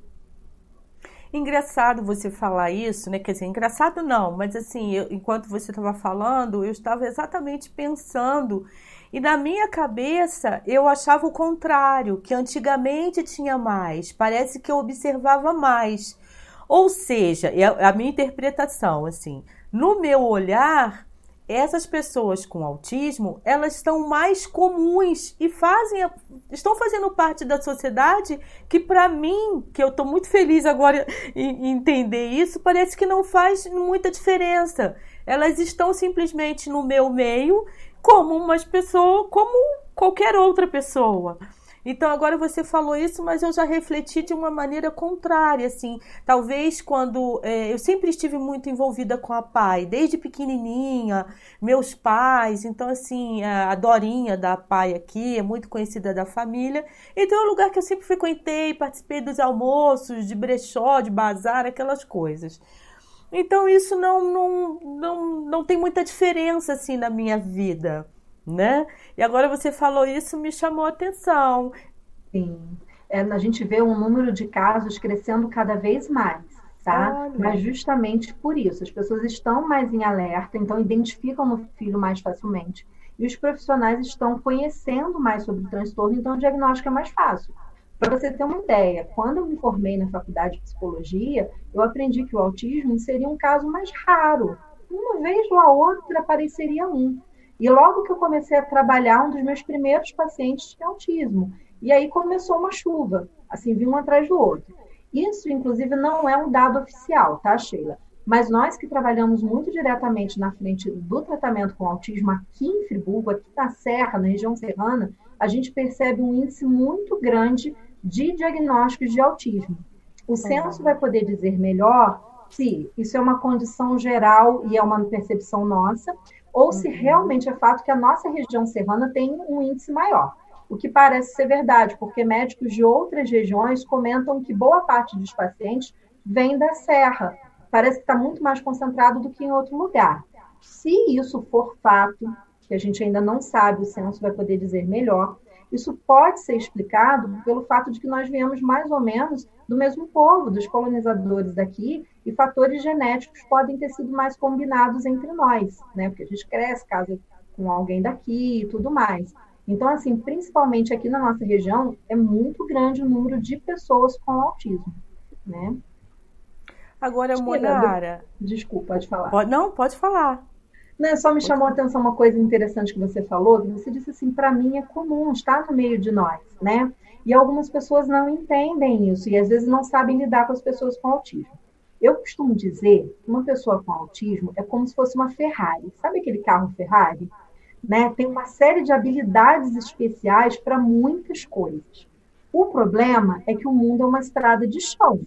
Engraçado você falar isso, né? Quer dizer, engraçado não, mas assim, eu, enquanto você estava falando, eu estava exatamente pensando e na minha cabeça eu achava o contrário, que antigamente tinha mais, parece que eu observava mais. Ou seja, é a minha interpretação, assim, no meu olhar, essas pessoas com autismo, elas estão mais comuns e fazem, estão fazendo parte da sociedade que para mim, que eu estou muito feliz agora em entender isso, parece que não faz muita diferença. Elas estão simplesmente no meu meio como umas pessoas, como qualquer outra pessoa. Então agora você falou isso, mas eu já refleti de uma maneira contrária, assim. Talvez quando é, eu sempre estive muito envolvida com a pai, desde pequenininha, meus pais. Então assim, a Dorinha da pai aqui é muito conhecida da família. Então é um lugar que eu sempre frequentei, participei dos almoços, de brechó, de bazar, aquelas coisas. Então isso não, não, não, não tem muita diferença assim na minha vida né? E agora você falou isso, me chamou a atenção. Sim. É, a gente vê um número de casos crescendo cada vez mais, tá? Olha. Mas justamente por isso, as pessoas estão mais em alerta, então identificam no filho mais facilmente. E os profissionais estão conhecendo mais sobre o transtorno, então o diagnóstico é mais fácil. Para você ter uma ideia, quando eu me formei na faculdade de psicologia, eu aprendi que o autismo seria um caso mais raro. Uma vez ou a outra apareceria um. E logo que eu comecei a trabalhar, um dos meus primeiros pacientes tinha autismo. E aí começou uma chuva, assim, vinha um atrás do outro. Isso, inclusive, não é um dado oficial, tá, Sheila? Mas nós que trabalhamos muito diretamente na frente do tratamento com autismo aqui em Friburgo, aqui na Serra, na região serrana, a gente percebe um índice muito grande de diagnósticos de autismo. O censo vai poder dizer melhor se isso é uma condição geral e é uma percepção nossa, ou se uhum. realmente é fato que a nossa região serrana tem um índice maior. O que parece ser verdade, porque médicos de outras regiões comentam que boa parte dos pacientes vem da serra. Parece que está muito mais concentrado do que em outro lugar. Se isso for fato, que a gente ainda não sabe, o censo vai poder dizer melhor, isso pode ser explicado pelo fato de que nós viemos mais ou menos do mesmo povo, dos colonizadores daqui, e fatores genéticos podem ter sido mais combinados entre nós, né? Porque a gente cresce, casa com alguém daqui e tudo mais. Então, assim, principalmente aqui na nossa região, é muito grande o número de pessoas com autismo, né? Agora, Monara... Desculpa, pode falar. Não, pode falar. Não, só me chamou a atenção uma coisa interessante que você falou, que você disse assim, para mim é comum, está no meio de nós, né? E algumas pessoas não entendem isso e às vezes não sabem lidar com as pessoas com autismo. Eu costumo dizer que uma pessoa com autismo é como se fosse uma Ferrari. Sabe aquele carro Ferrari? Né? Tem uma série de habilidades especiais para muitas coisas. O problema é que o mundo é uma estrada de chão.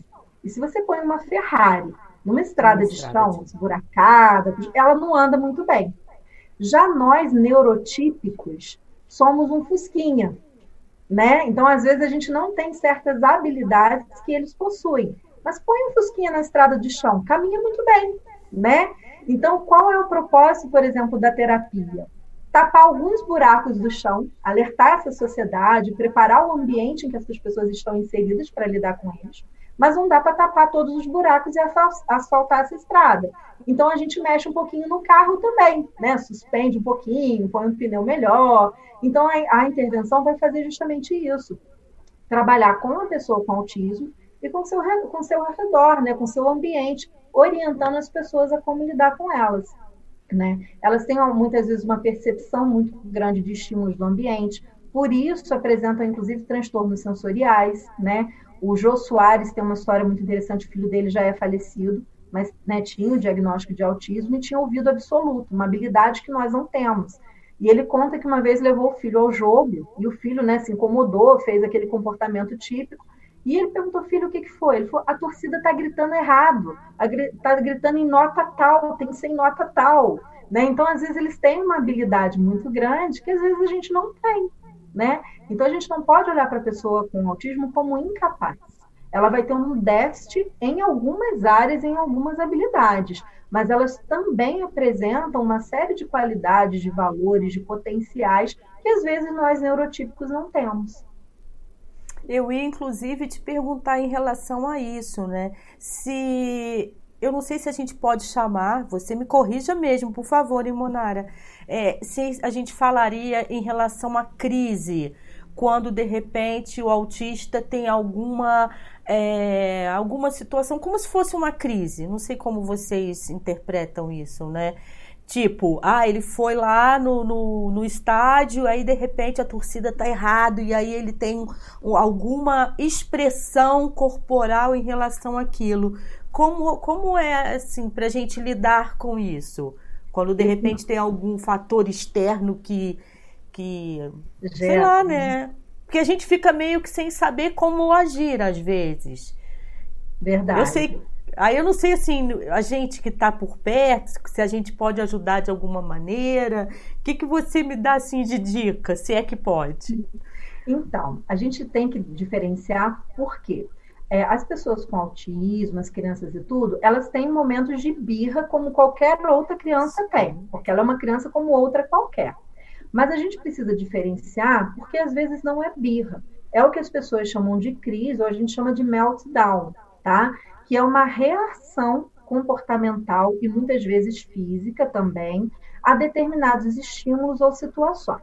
E se você põe uma Ferrari numa estrada de chão, esburacada, ela não anda muito bem. Já nós, neurotípicos, somos um fusquinha, né? Então, às vezes, a gente não tem certas habilidades que eles possuem. Mas põe um fusquinha na estrada de chão, caminha muito bem, né? Então, qual é o propósito, por exemplo, da terapia? tapar alguns buracos do chão, alertar essa sociedade, preparar o ambiente em que essas pessoas estão inseridas para lidar com eles, mas não dá para tapar todos os buracos e asfaltar essa estrada. Então a gente mexe um pouquinho no carro também, né? Suspende um pouquinho, põe um pneu melhor. Então a, a intervenção vai fazer justamente isso: trabalhar com a pessoa com autismo e com seu com seu redor, né? Com seu ambiente, orientando as pessoas a como lidar com elas. Né? Elas têm muitas vezes uma percepção muito grande de estímulos do ambiente, por isso apresentam inclusive transtornos sensoriais, né? O Jô Soares tem uma história muito interessante, o filho dele já é falecido, mas né, tinha o diagnóstico de autismo e tinha ouvido absoluto, uma habilidade que nós não temos. E ele conta que uma vez levou o filho ao jogo e o filho né, se incomodou, fez aquele comportamento típico. E ele perguntou, filho, o que, que foi? Ele falou, a torcida está gritando errado, está gritando em nota tal, tem que ser em nota tal. Né? Então, às vezes, eles têm uma habilidade muito grande que às vezes a gente não tem. Né? Então, a gente não pode olhar para a pessoa com autismo como incapaz. Ela vai ter um déficit em algumas áreas, em algumas habilidades, mas elas também apresentam uma série de qualidades, de valores, de potenciais que às vezes nós neurotípicos não temos. Eu ia, inclusive, te perguntar em relação a isso, né? Se. Eu não sei se a gente pode chamar, você me corrija mesmo, por favor, Imonara. É, se a gente falaria em relação à crise, quando de repente o autista tem alguma é, alguma situação, como se fosse uma crise. Não sei como vocês interpretam isso, né? Tipo, ah, ele foi lá no, no, no, estádio, aí de repente a torcida tá errado, e aí ele tem alguma expressão corporal em relação àquilo. Como, como é, assim, pra gente lidar com isso? Quando de repente tem algum fator externo que, que sei lá, né? Porque a gente fica meio que sem saber como agir às vezes. Verdade. Eu sei, Aí eu não sei assim, a gente que está por perto, se a gente pode ajudar de alguma maneira. O que, que você me dá assim de dica, se é que pode? Então, a gente tem que diferenciar por quê? É, as pessoas com autismo, as crianças e tudo, elas têm momentos de birra como qualquer outra criança tem, porque ela é uma criança como outra qualquer. Mas a gente precisa diferenciar porque às vezes não é birra. É o que as pessoas chamam de crise, ou a gente chama de meltdown, tá? que é uma reação comportamental e muitas vezes física também a determinados estímulos ou situações.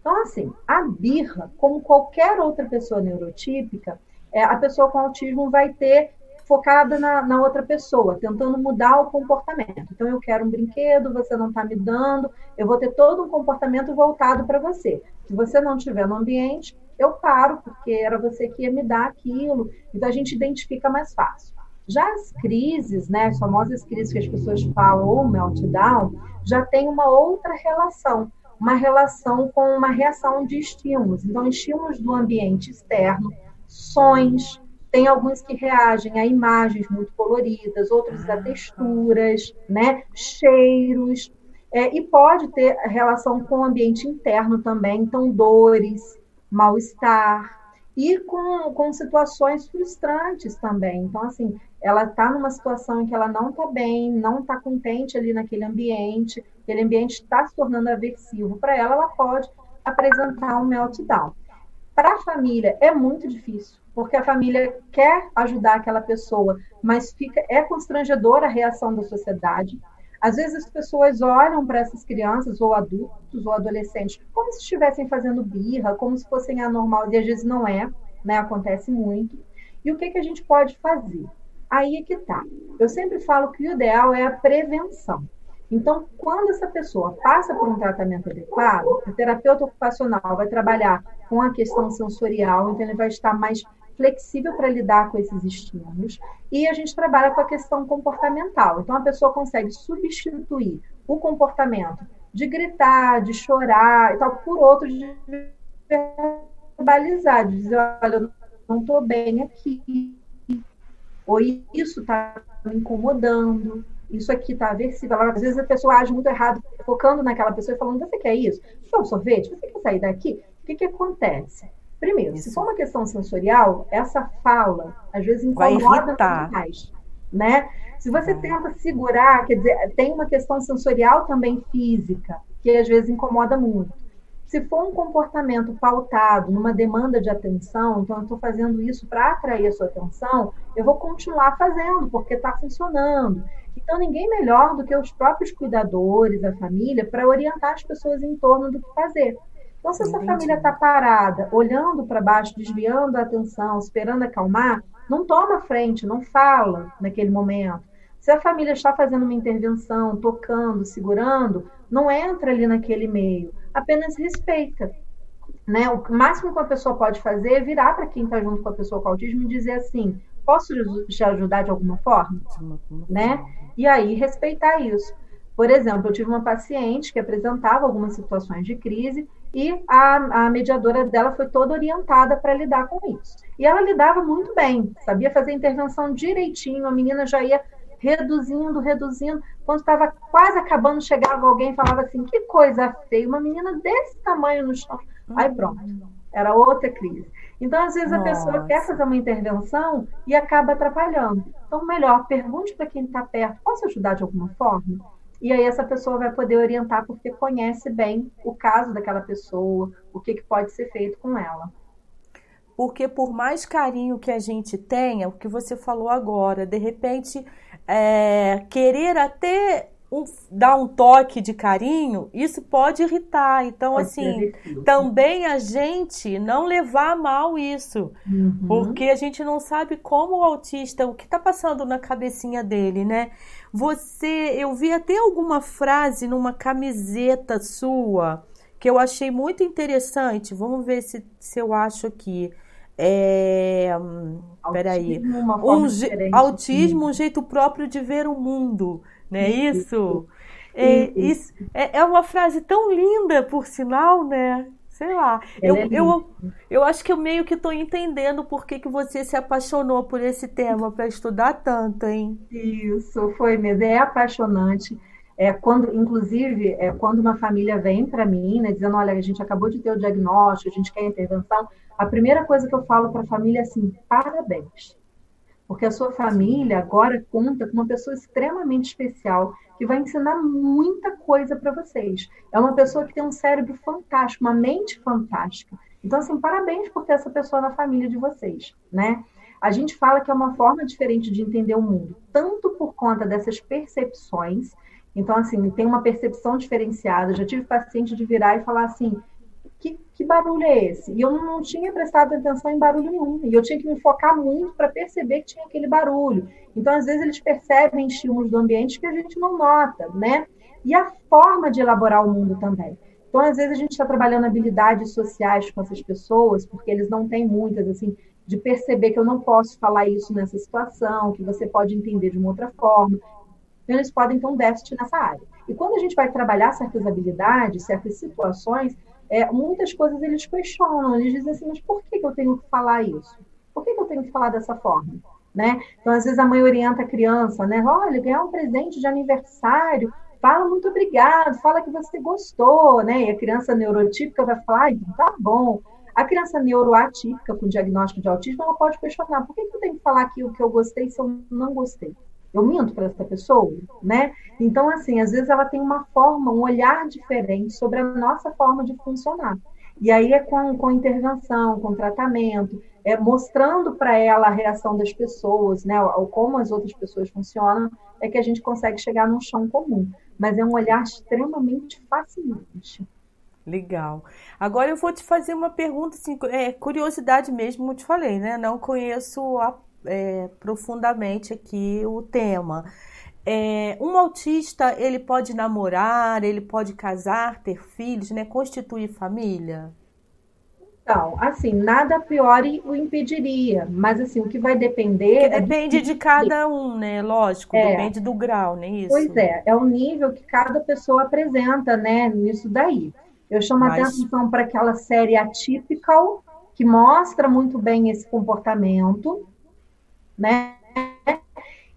Então, assim, a birra, como qualquer outra pessoa neurotípica, é, a pessoa com autismo vai ter focada na, na, outra pessoa, tentando mudar o comportamento. Então, eu quero um brinquedo, você não está me dando, eu vou ter todo um comportamento voltado para você. Se você não estiver no ambiente, eu paro, porque era você que ia me dar aquilo. Então, a gente identifica mais fácil. Já as crises, né, as famosas crises que as pessoas falam, ou meltdown, já tem uma outra relação, uma relação com uma reação de estímulos. Então, estímulos do ambiente externo, sons, tem alguns que reagem a imagens muito coloridas, outros a texturas, né, cheiros, é, e pode ter relação com o ambiente interno também, então dores, mal-estar, e com, com situações frustrantes também. Então, assim, ela está numa situação em que ela não está bem, não está contente ali naquele ambiente, aquele ambiente está se tornando aversivo para ela, ela pode apresentar um meltdown. Para a família é muito difícil, porque a família quer ajudar aquela pessoa, mas fica é constrangedora a reação da sociedade. Às vezes as pessoas olham para essas crianças, ou adultos, ou adolescentes, como se estivessem fazendo birra, como se fossem anormal, e às vezes não é, né? Acontece muito. E o que, que a gente pode fazer? Aí é que tá. Eu sempre falo que o ideal é a prevenção. Então, quando essa pessoa passa por um tratamento adequado, o terapeuta ocupacional vai trabalhar com a questão sensorial, então ele vai estar mais flexível para lidar com esses estímulos, e a gente trabalha com a questão comportamental. Então, a pessoa consegue substituir o comportamento de gritar, de chorar e tal, por outros de verbalizar, de dizer, olha, eu não estou bem aqui, ou isso está me incomodando, isso aqui está aversivo. Às vezes a pessoa age muito errado, focando naquela pessoa e falando: Você quer isso? Você quer um sorvete? Você quer sair daqui? O que, que acontece? Primeiro, isso. se for uma questão sensorial, essa fala às vezes incomoda mais. Né? Se você é. tenta segurar, quer dizer, tem uma questão sensorial também física. que às vezes incomoda muito. Se for um comportamento pautado numa demanda de atenção, então eu estou fazendo isso para atrair a sua atenção, eu vou continuar fazendo, porque está funcionando. Então, ninguém melhor do que os próprios cuidadores, a família, para orientar as pessoas em torno do que fazer. Então, se essa Entendi. família está parada, olhando para baixo, desviando a atenção, esperando acalmar, não toma frente, não fala naquele momento. Se a família está fazendo uma intervenção, tocando, segurando, não entra ali naquele meio, apenas respeita. Né? O máximo que uma pessoa pode fazer é virar para quem está junto com a pessoa com autismo e dizer assim: posso te ajudar de alguma forma? Né? E aí respeitar isso. Por exemplo, eu tive uma paciente que apresentava algumas situações de crise e a, a mediadora dela foi toda orientada para lidar com isso. E ela lidava muito bem, sabia fazer intervenção direitinho, a menina já ia reduzindo, reduzindo. Quando estava quase acabando, chegava alguém e falava assim: que coisa feia, uma menina desse tamanho no chão. Aí pronto, era outra crise. Então, às vezes, a Nossa. pessoa quer fazer uma intervenção e acaba atrapalhando. Então, melhor, pergunte para quem está perto: posso ajudar de alguma forma? E aí essa pessoa vai poder orientar porque conhece bem o caso daquela pessoa, o que, que pode ser feito com ela. Porque por mais carinho que a gente tenha, o que você falou agora, de repente é, querer até um, dar um toque de carinho, isso pode irritar. Então, pode assim, também a gente não levar a mal isso. Uhum. Porque a gente não sabe como o autista, o que está passando na cabecinha dele, né? Você, eu vi até alguma frase numa camiseta sua que eu achei muito interessante. Vamos ver se, se eu acho aqui. É, autismo, peraí. Um, autismo, um jeito próprio de ver o mundo, né? Isso. isso. É, isso é, é uma frase tão linda, por sinal, né? Sei lá. Eu, é eu, eu acho que eu meio que estou entendendo por que, que você se apaixonou por esse tema para estudar tanto, hein? Isso, foi mesmo. É apaixonante. É quando, inclusive, é quando uma família vem para mim, né, dizendo, olha, a gente acabou de ter o diagnóstico, a gente quer intervenção, a primeira coisa que eu falo para a família é assim, parabéns. Porque a sua família agora conta com uma pessoa extremamente especial que vai ensinar muita coisa para vocês. É uma pessoa que tem um cérebro fantástico, uma mente fantástica. Então, assim, parabéns por ter essa pessoa na família de vocês, né? A gente fala que é uma forma diferente de entender o mundo, tanto por conta dessas percepções. Então, assim, tem uma percepção diferenciada. Já tive paciente de virar e falar assim: que, que barulho é esse? E eu não tinha prestado atenção em barulho nenhum. E eu tinha que me focar muito para perceber que tinha aquele barulho. Então, às vezes, eles percebem estímulos do ambiente que a gente não nota, né? E a forma de elaborar o mundo também. Então, às vezes, a gente está trabalhando habilidades sociais com essas pessoas, porque eles não têm muitas, assim, de perceber que eu não posso falar isso nessa situação, que você pode entender de uma outra forma. Então, eles podem ter um déficit nessa área. E quando a gente vai trabalhar certas habilidades, certas situações, é, muitas coisas eles questionam, eles dizem assim, mas por que, que eu tenho que falar isso? Por que, que eu tenho que falar dessa forma? Né? Então, às vezes, a mãe orienta a criança, né? Olha, ganhar um presente de aniversário, fala muito obrigado, fala que você gostou, né? E a criança neurotípica vai falar, ah, tá bom. A criança neuroatípica com diagnóstico de autismo, ela pode questionar, por que, que eu tenho que falar aqui o que eu gostei se eu não gostei? Eu minto para essa pessoa, né? Então, assim, às vezes ela tem uma forma, um olhar diferente sobre a nossa forma de funcionar. E aí é com, com intervenção, com tratamento, é mostrando para ela a reação das pessoas, né? Ou como as outras pessoas funcionam, é que a gente consegue chegar num chão comum. Mas é um olhar extremamente fascinante. Legal. Agora eu vou te fazer uma pergunta, assim, é, curiosidade mesmo, como eu te falei, né? Não conheço a é, profundamente aqui o tema. É, um autista, ele pode namorar, ele pode casar, ter filhos, né? Constituir família? Então, assim, nada a priori o impediria, mas assim, o que vai depender. Que depende é de, de cada um, né? Lógico, é. depende do grau, né? Isso. Pois é, é o nível que cada pessoa apresenta, né? Nisso daí. Eu chamo mas... atenção para aquela série Atypical, que mostra muito bem esse comportamento né?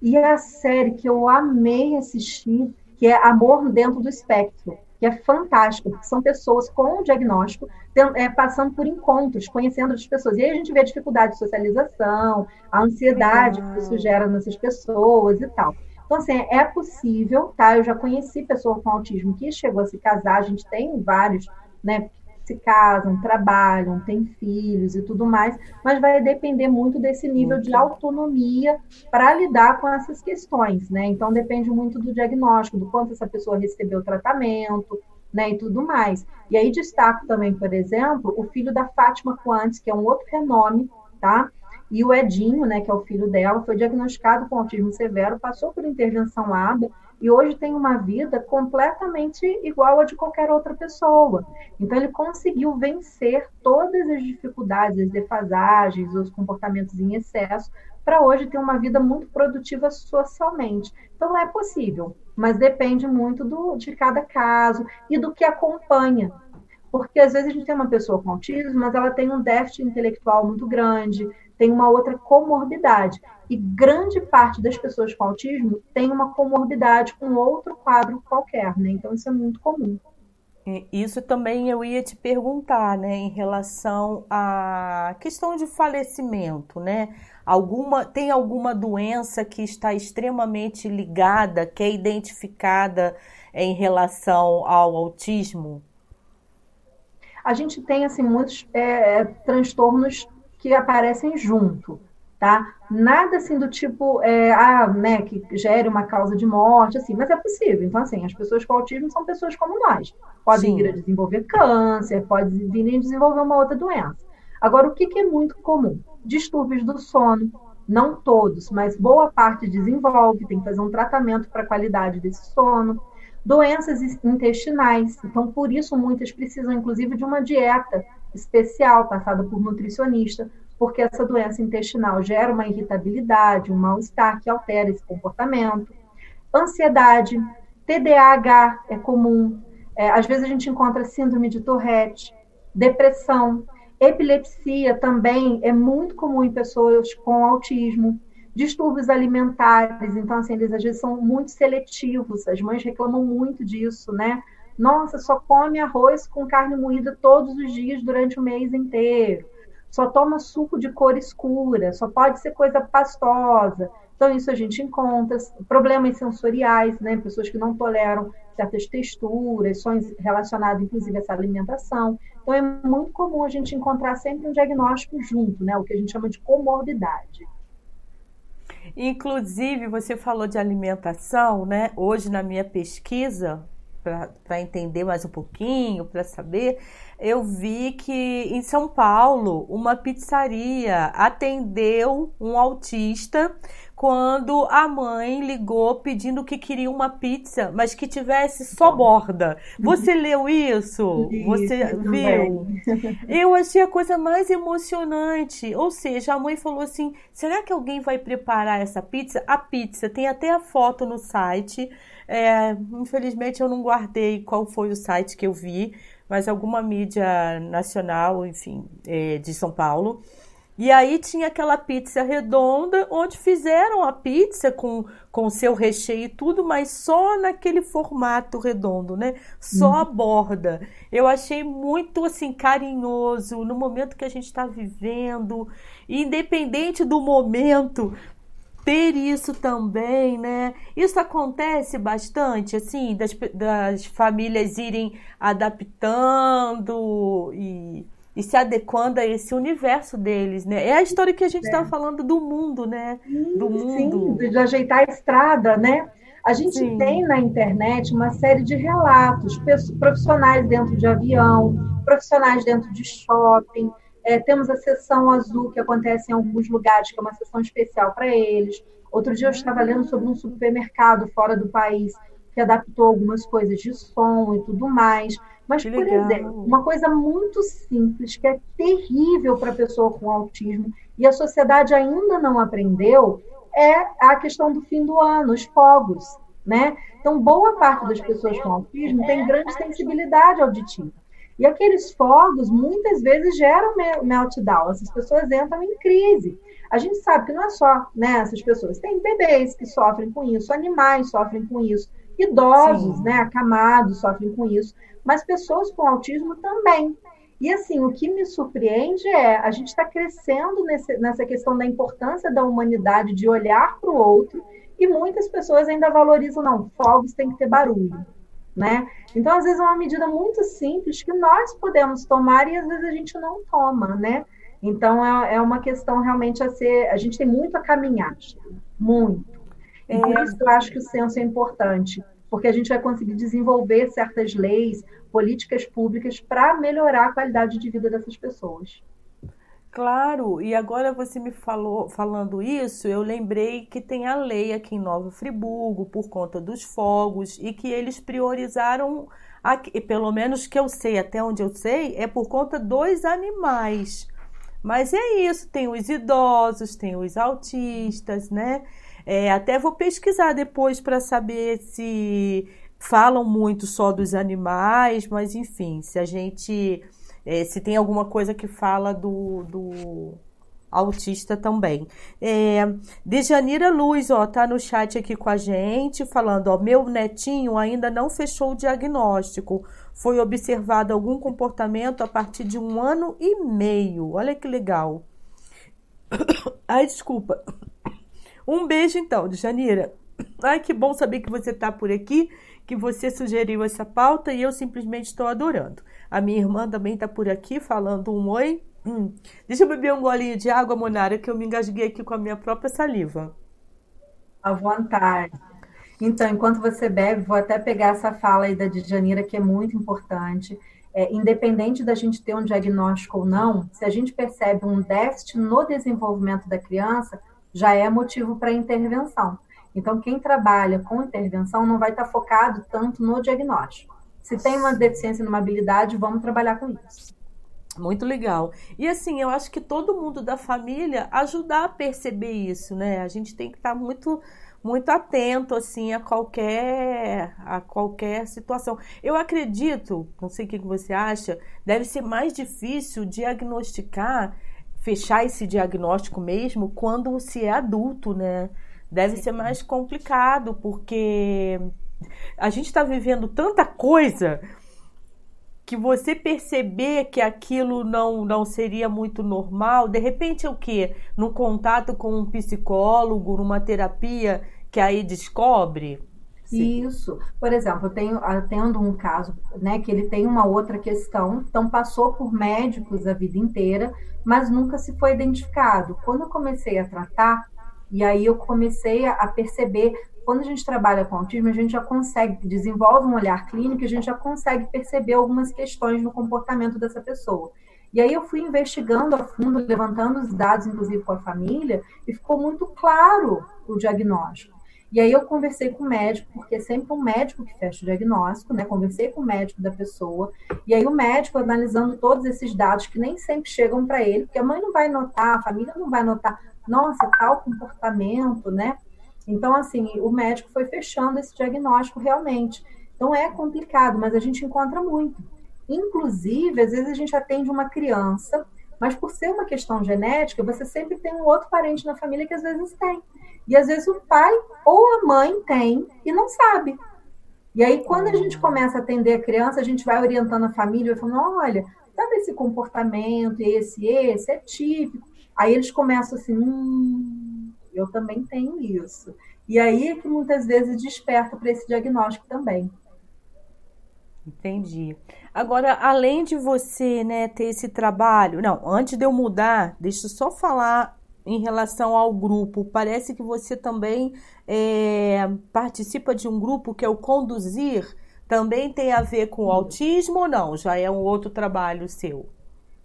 E a série que eu amei assistir, que é Amor Dentro do Espectro, que é fantástico, porque são pessoas com diagnóstico é, passando por encontros, conhecendo as pessoas. E aí a gente vê a dificuldade de socialização, a ansiedade que isso gera nessas pessoas e tal. Então, assim, é possível, tá? Eu já conheci pessoa com autismo que chegou a se casar, a gente tem vários, né, se casam, trabalham, têm filhos e tudo mais, mas vai depender muito desse nível de autonomia para lidar com essas questões, né? Então depende muito do diagnóstico, do quanto essa pessoa recebeu tratamento, né, e tudo mais. E aí destaco também, por exemplo, o filho da Fátima Quantes, que é um outro renome, tá? E o Edinho, né, que é o filho dela, foi diagnosticado com autismo severo, passou por intervenção ABA e hoje tem uma vida completamente igual a de qualquer outra pessoa. Então ele conseguiu vencer todas as dificuldades, as defasagens, os comportamentos em excesso, para hoje ter uma vida muito produtiva socialmente. Então é possível, mas depende muito do, de cada caso e do que acompanha. Porque às vezes a gente tem uma pessoa com autismo, mas ela tem um déficit intelectual muito grande, tem uma outra comorbidade. E grande parte das pessoas com autismo tem uma comorbidade com outro quadro qualquer, né? Então isso é muito comum. Isso também eu ia te perguntar, né, em relação à questão de falecimento, né? Alguma tem alguma doença que está extremamente ligada, que é identificada em relação ao autismo? A gente tem assim muitos é, transtornos que aparecem junto, tá? Nada assim do tipo, é, ah, né, que gere uma causa de morte, assim, mas é possível. Então, assim, as pessoas com autismo são pessoas como nós. Podem Sim. vir a desenvolver câncer, podem vir a desenvolver uma outra doença. Agora, o que, que é muito comum? Distúrbios do sono. Não todos, mas boa parte desenvolve, tem que fazer um tratamento para a qualidade desse sono. Doenças intestinais. Então, por isso, muitas precisam, inclusive, de uma dieta especial, passada por nutricionista, porque essa doença intestinal gera uma irritabilidade, um mal-estar que altera esse comportamento. Ansiedade, TDAH é comum. É, às vezes a gente encontra síndrome de Tourette, depressão, epilepsia também é muito comum em pessoas com autismo. Distúrbios alimentares, então, assim, eles às vezes são muito seletivos, as mães reclamam muito disso, né? Nossa, só come arroz com carne moída todos os dias durante o mês inteiro. Só toma suco de cor escura, só pode ser coisa pastosa. Então, isso a gente encontra. Problemas sensoriais, né? Pessoas que não toleram certas texturas, só relacionado inclusive a essa alimentação. Então, é muito comum a gente encontrar sempre um diagnóstico junto, né? O que a gente chama de comorbidade. Inclusive, você falou de alimentação, né? Hoje, na minha pesquisa, para entender mais um pouquinho, para saber, eu vi que em São Paulo uma pizzaria atendeu um autista quando a mãe ligou pedindo que queria uma pizza, mas que tivesse só borda. Você leu isso? isso Você viu? Eu achei a coisa mais emocionante. Ou seja, a mãe falou assim: será que alguém vai preparar essa pizza? A pizza tem até a foto no site. É, infelizmente eu não guardei qual foi o site que eu vi, mas alguma mídia nacional, enfim, é, de São Paulo. E aí tinha aquela pizza redonda, onde fizeram a pizza com com seu recheio e tudo, mas só naquele formato redondo, né? Só a uhum. borda. Eu achei muito assim carinhoso no momento que a gente está vivendo, independente do momento, ter isso também, né? Isso acontece bastante, assim, das, das famílias irem adaptando e, e se adequando a esse universo deles, né? É a história que a gente estava é. falando do mundo, né? Do mundo. Sim, de ajeitar a estrada, né? A gente Sim. tem na internet uma série de relatos, profissionais dentro de avião, profissionais dentro de shopping, é, temos a sessão azul, que acontece em alguns lugares, que é uma sessão especial para eles. Outro dia eu estava lendo sobre um supermercado fora do país que adaptou algumas coisas de som e tudo mais. Mas, por exemplo, uma coisa muito simples, que é terrível para a pessoa com autismo, e a sociedade ainda não aprendeu, é a questão do fim do ano, os fogos. Né? Então, boa parte das pessoas com autismo tem grande sensibilidade auditiva. E aqueles fogos muitas vezes geram meltdown, essas pessoas entram em crise. A gente sabe que não é só né, essas pessoas, tem bebês que sofrem com isso, animais sofrem com isso, idosos, né, acamados sofrem com isso, mas pessoas com autismo também. E assim, o que me surpreende é a gente está crescendo nesse, nessa questão da importância da humanidade de olhar para o outro E muitas pessoas ainda valorizam, não, fogos tem que ter barulho. Né? Então, às vezes, é uma medida muito simples que nós podemos tomar e às vezes a gente não toma, né? Então, é, é uma questão realmente a ser. A gente tem muito a caminhar, muito. E é... por isso eu acho que o censo é importante, porque a gente vai conseguir desenvolver certas leis, políticas públicas para melhorar a qualidade de vida dessas pessoas. Claro, e agora você me falou, falando isso, eu lembrei que tem a lei aqui em Nova Friburgo por conta dos fogos e que eles priorizaram, aqui, pelo menos que eu sei, até onde eu sei, é por conta dos animais. Mas é isso, tem os idosos, tem os autistas, né? É, até vou pesquisar depois para saber se falam muito só dos animais, mas enfim, se a gente é, se tem alguma coisa que fala do, do autista também. É, Dejanira Luz, ó, tá no chat aqui com a gente, falando, ó, meu netinho ainda não fechou o diagnóstico. Foi observado algum comportamento a partir de um ano e meio. Olha que legal. Ai, desculpa. Um beijo então, Dejanira. Ai, que bom saber que você tá por aqui, que você sugeriu essa pauta e eu simplesmente estou adorando. A minha irmã também está por aqui falando um oi. Hum. Deixa eu beber um golinho de água, Monara, que eu me engasguei aqui com a minha própria saliva. À vontade. Então, enquanto você bebe, vou até pegar essa fala aí da Djanira, que é muito importante. É, independente da gente ter um diagnóstico ou não, se a gente percebe um déficit no desenvolvimento da criança, já é motivo para intervenção. Então, quem trabalha com intervenção não vai estar focado tanto no diagnóstico. Se tem uma deficiência numa habilidade, vamos trabalhar com isso. Muito legal. E assim, eu acho que todo mundo da família ajudar a perceber isso, né? A gente tem que estar muito muito atento assim a qualquer a qualquer situação. Eu acredito, não sei o que você acha, deve ser mais difícil diagnosticar, fechar esse diagnóstico mesmo quando se é adulto, né? Deve Sim. ser mais complicado porque a gente está vivendo tanta coisa que você perceber que aquilo não, não seria muito normal, de repente é o quê? No contato com um psicólogo, numa terapia que aí descobre? Sim. Isso. Por exemplo, eu tenho atendo um caso, né, que ele tem uma outra questão, então passou por médicos a vida inteira, mas nunca se foi identificado. Quando eu comecei a tratar, e aí eu comecei a perceber quando a gente trabalha com autismo, a gente já consegue, desenvolve um olhar clínico, a gente já consegue perceber algumas questões no comportamento dessa pessoa. E aí eu fui investigando a fundo, levantando os dados, inclusive com a família, e ficou muito claro o diagnóstico. E aí eu conversei com o médico, porque é sempre um médico que fecha o diagnóstico, né? Conversei com o médico da pessoa, e aí o médico analisando todos esses dados que nem sempre chegam para ele, porque a mãe não vai notar, a família não vai notar, nossa, tal comportamento, né? Então, assim, o médico foi fechando esse diagnóstico realmente. Então, é complicado, mas a gente encontra muito. Inclusive, às vezes a gente atende uma criança, mas por ser uma questão genética, você sempre tem um outro parente na família que às vezes tem. E às vezes o pai ou a mãe tem e não sabe. E aí, quando a gente começa a atender a criança, a gente vai orientando a família, vai falando: olha, sabe esse comportamento, esse, esse, é típico. Aí eles começam assim: hum, eu também tenho isso. E aí é que muitas vezes desperta para esse diagnóstico também. Entendi. Agora, além de você né, ter esse trabalho, não, antes de eu mudar, deixa eu só falar em relação ao grupo. Parece que você também é, participa de um grupo que é o Conduzir. Também tem a ver com o autismo ou não? Já é um outro trabalho seu?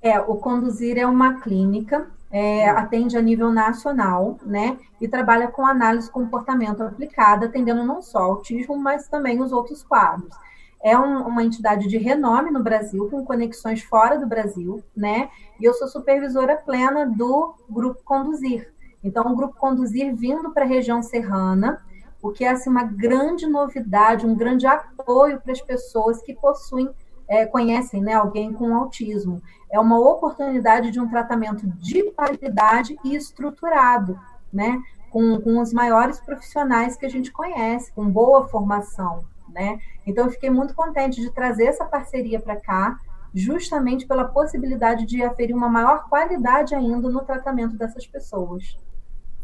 É, o Conduzir é uma clínica é, atende a nível nacional, né? E trabalha com análise comportamento aplicada, atendendo não só autismo, mas também os outros quadros. É um, uma entidade de renome no Brasil, com conexões fora do Brasil, né? E eu sou supervisora plena do Grupo Conduzir. Então, o Grupo Conduzir vindo para a região serrana, o que é assim, uma grande novidade, um grande apoio para as pessoas que possuem é, conhecem né, alguém com autismo. É uma oportunidade de um tratamento de qualidade e estruturado, né? Com, com os maiores profissionais que a gente conhece, com boa formação, né? Então, eu fiquei muito contente de trazer essa parceria para cá, justamente pela possibilidade de aferir uma maior qualidade ainda no tratamento dessas pessoas.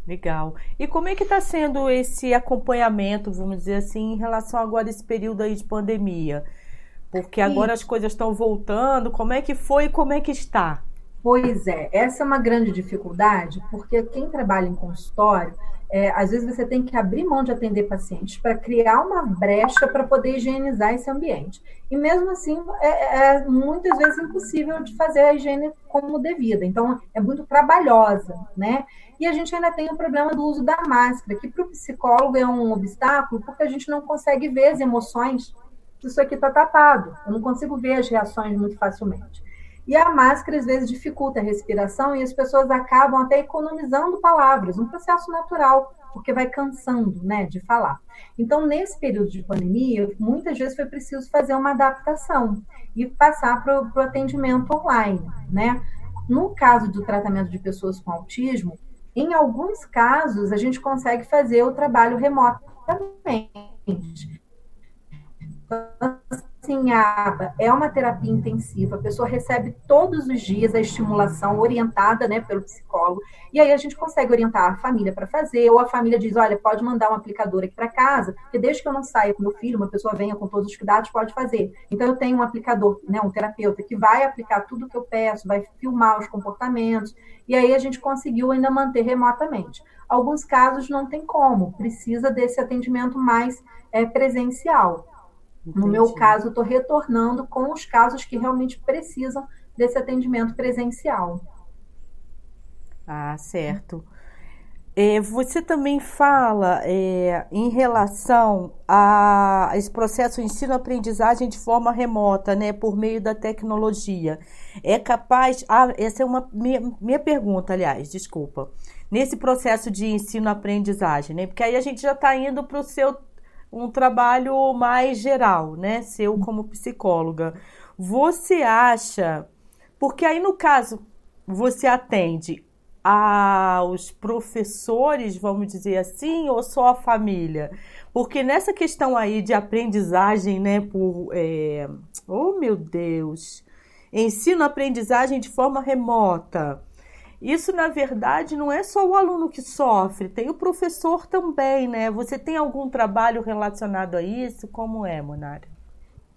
Legal. E como é que está sendo esse acompanhamento, vamos dizer assim, em relação agora a esse período aí de pandemia? Porque agora as coisas estão voltando. Como é que foi e como é que está? Pois é, essa é uma grande dificuldade, porque quem trabalha em consultório, é, às vezes você tem que abrir mão de atender pacientes para criar uma brecha para poder higienizar esse ambiente. E mesmo assim, é, é, muitas vezes impossível de fazer a higiene como devida. Então, é muito trabalhosa, né? E a gente ainda tem o problema do uso da máscara, que para o psicólogo é um obstáculo, porque a gente não consegue ver as emoções isso aqui está tapado. Eu não consigo ver as reações muito facilmente. E a máscara, às vezes, dificulta a respiração e as pessoas acabam até economizando palavras, um processo natural, porque vai cansando né, de falar. Então, nesse período de pandemia, muitas vezes foi preciso fazer uma adaptação e passar para o atendimento online. Né? No caso do tratamento de pessoas com autismo, em alguns casos, a gente consegue fazer o trabalho remotamente assim, a é uma terapia intensiva, a pessoa recebe todos os dias a estimulação orientada né, pelo psicólogo, e aí a gente consegue orientar a família para fazer, ou a família diz, olha, pode mandar um aplicador aqui para casa, porque desde que eu não saia com meu filho, uma pessoa venha com todos os cuidados, pode fazer. Então eu tenho um aplicador, né, um terapeuta, que vai aplicar tudo que eu peço, vai filmar os comportamentos, e aí a gente conseguiu ainda manter remotamente. Alguns casos não tem como, precisa desse atendimento mais é, presencial. Entendi. No meu caso, estou retornando com os casos que realmente precisam desse atendimento presencial. Ah, certo. É, você também fala é, em relação a esse processo de ensino-aprendizagem de forma remota, né, por meio da tecnologia. É capaz. Ah, essa é uma minha, minha pergunta, aliás, desculpa. Nesse processo de ensino-aprendizagem, né? Porque aí a gente já está indo para o seu um trabalho mais geral, né? Seu como psicóloga. Você acha. Porque aí, no caso, você atende aos professores, vamos dizer assim, ou só a família? Porque nessa questão aí de aprendizagem, né, por. É... Oh, meu Deus! Ensino-aprendizagem de forma remota. Isso, na verdade, não é só o aluno que sofre, tem o professor também, né? Você tem algum trabalho relacionado a isso? Como é, Monari?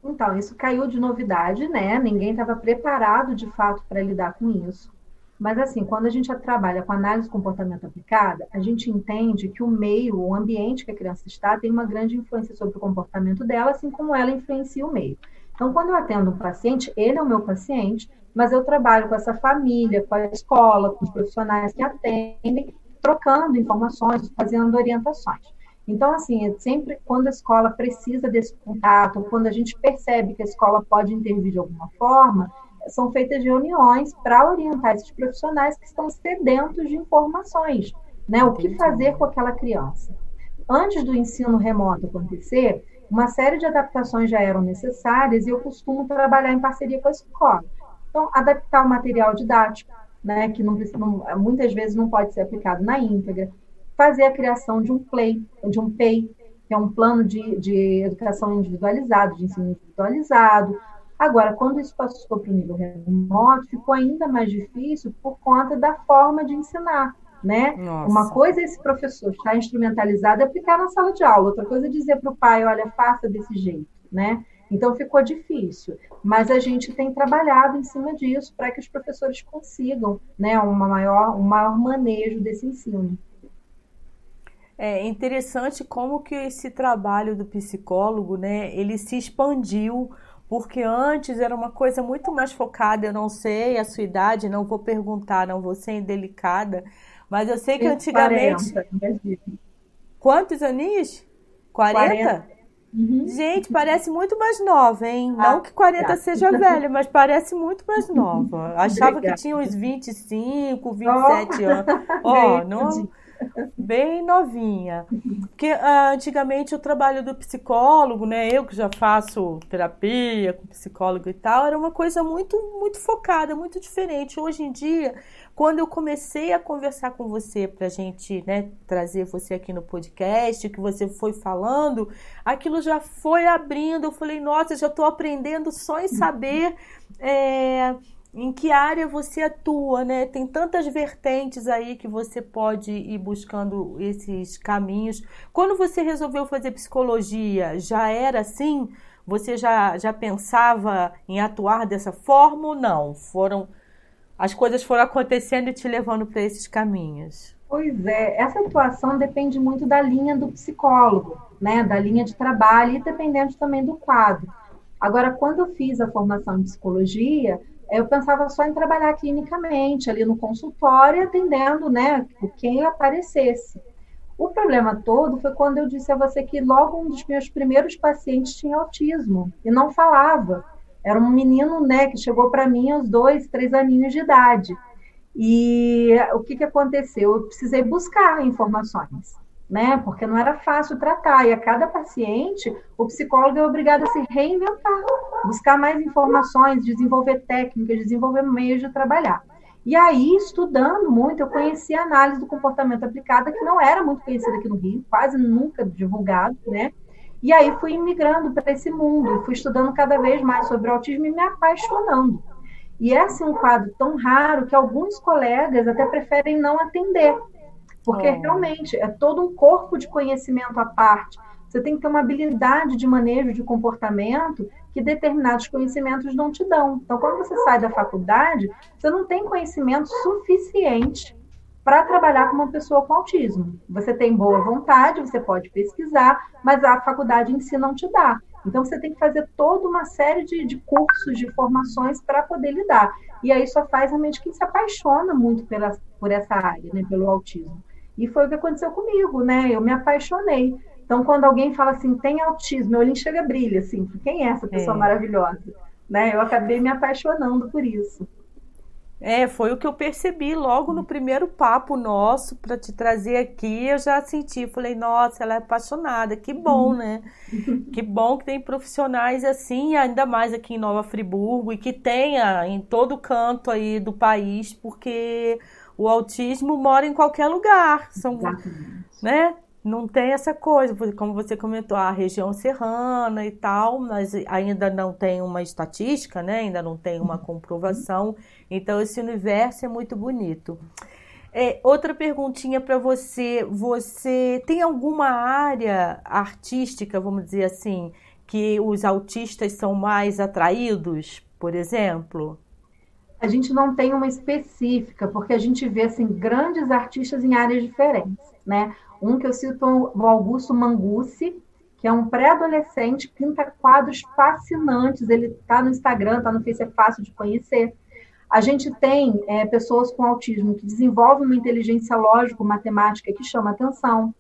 Então, isso caiu de novidade, né? Ninguém estava preparado, de fato, para lidar com isso. Mas, assim, quando a gente trabalha com análise de comportamento aplicada, a gente entende que o meio, o ambiente que a criança está, tem uma grande influência sobre o comportamento dela, assim como ela influencia o meio. Então, quando eu atendo um paciente, ele é o meu paciente, mas eu trabalho com essa família, com a escola, com os profissionais que atendem, trocando informações, fazendo orientações. Então, assim, é sempre quando a escola precisa desse contato, quando a gente percebe que a escola pode intervir de alguma forma, são feitas reuniões para orientar esses profissionais que estão sedentos de informações, né? O que fazer com aquela criança. Antes do ensino remoto acontecer, uma série de adaptações já eram necessárias e eu costumo trabalhar em parceria com a escola. Então, adaptar o material didático, né, que não, não, muitas vezes não pode ser aplicado na íntegra, fazer a criação de um play, de um PEI, que é um plano de, de educação individualizado, de ensino individualizado. Agora, quando isso passou para o nível remoto, ficou ainda mais difícil por conta da forma de ensinar. Né? Uma coisa é esse professor estar instrumentalizado e aplicar na sala de aula, outra coisa é dizer para o pai, olha, faça desse jeito, né? Então ficou difícil, mas a gente tem trabalhado em cima disso para que os professores consigam né, uma maior, um maior manejo desse ensino. É interessante como que esse trabalho do psicólogo, né, ele se expandiu, porque antes era uma coisa muito mais focada, eu não sei a sua idade, não vou perguntar, não vou ser indelicada, mas eu sei que antigamente... 40, Quantos aninhos? 40? 40. Uhum. Gente, parece muito mais nova, hein? Ah, não que 40 tá. seja velha, mas parece muito mais nova. Achava Obrigada. que tinha uns 25, 27 oh. anos. Ó, oh, não bem novinha. Porque uh, antigamente o trabalho do psicólogo, né, eu que já faço terapia com psicólogo e tal, era uma coisa muito muito focada, muito diferente. Hoje em dia, quando eu comecei a conversar com você para a gente, né, trazer você aqui no podcast, que você foi falando, aquilo já foi abrindo. Eu falei, nossa, já estou aprendendo só em saber é, em que área você atua, né? Tem tantas vertentes aí que você pode ir buscando esses caminhos. Quando você resolveu fazer psicologia, já era assim? Você já, já pensava em atuar dessa forma ou não? Foram as coisas foram acontecendo e te levando para esses caminhos? Pois é, essa atuação depende muito da linha do psicólogo, né? Da linha de trabalho e dependendo também do quadro. Agora, quando eu fiz a formação em psicologia, eu pensava só em trabalhar clinicamente, ali no consultório, atendendo, né, quem aparecesse. O problema todo foi quando eu disse a você que logo um dos meus primeiros pacientes tinha autismo e não falava. Era um menino, né, que chegou para mim aos dois, três aninhos de idade. E o que, que aconteceu? Eu precisei buscar informações né? Porque não era fácil tratar. E a cada paciente, o psicólogo é obrigado a se reinventar, buscar mais informações, desenvolver técnicas, desenvolver meios de trabalhar. E aí, estudando muito, eu conheci a análise do comportamento aplicada, que não era muito conhecida aqui no Rio, quase nunca divulgado, né? E aí fui migrando para esse mundo, fui estudando cada vez mais sobre o autismo e me apaixonando. E é assim um quadro tão raro que alguns colegas até preferem não atender, porque é. realmente é todo um corpo de conhecimento à parte. Você tem que ter uma habilidade de manejo de comportamento que determinados conhecimentos não te dão. Então, quando você sai da faculdade, você não tem conhecimento suficiente para trabalhar com uma pessoa com autismo. Você tem boa vontade, você pode pesquisar, mas a faculdade em si não te dá. Então, você tem que fazer toda uma série de, de cursos, de formações para poder lidar. E aí só faz realmente quem se apaixona muito pela, por essa área, né, pelo autismo. E foi o que aconteceu comigo, né? Eu me apaixonei. Então, quando alguém fala assim, tem autismo, meu olho enxerga brilha, assim, quem é essa pessoa é. maravilhosa? Né? Eu acabei me apaixonando por isso. É, foi o que eu percebi logo no primeiro papo nosso para te trazer aqui. Eu já senti, falei, nossa, ela é apaixonada, que bom, né? que bom que tem profissionais assim, ainda mais aqui em Nova Friburgo, e que tenha em todo canto aí do país, porque o autismo mora em qualquer lugar. São, né? Não tem essa coisa, como você comentou, a região serrana e tal, mas ainda não tem uma estatística, né? Ainda não tem uma comprovação. Então esse universo é muito bonito. É, outra perguntinha para você: você tem alguma área artística, vamos dizer assim, que os autistas são mais atraídos, por exemplo? a gente não tem uma específica, porque a gente vê assim, grandes artistas em áreas diferentes. Né? Um que eu cito o Augusto Mangucci, que é um pré-adolescente, pinta quadros fascinantes. Ele está no Instagram, está no Face, é fácil de conhecer. A gente tem é, pessoas com autismo que desenvolvem uma inteligência lógico-matemática que chama atenção.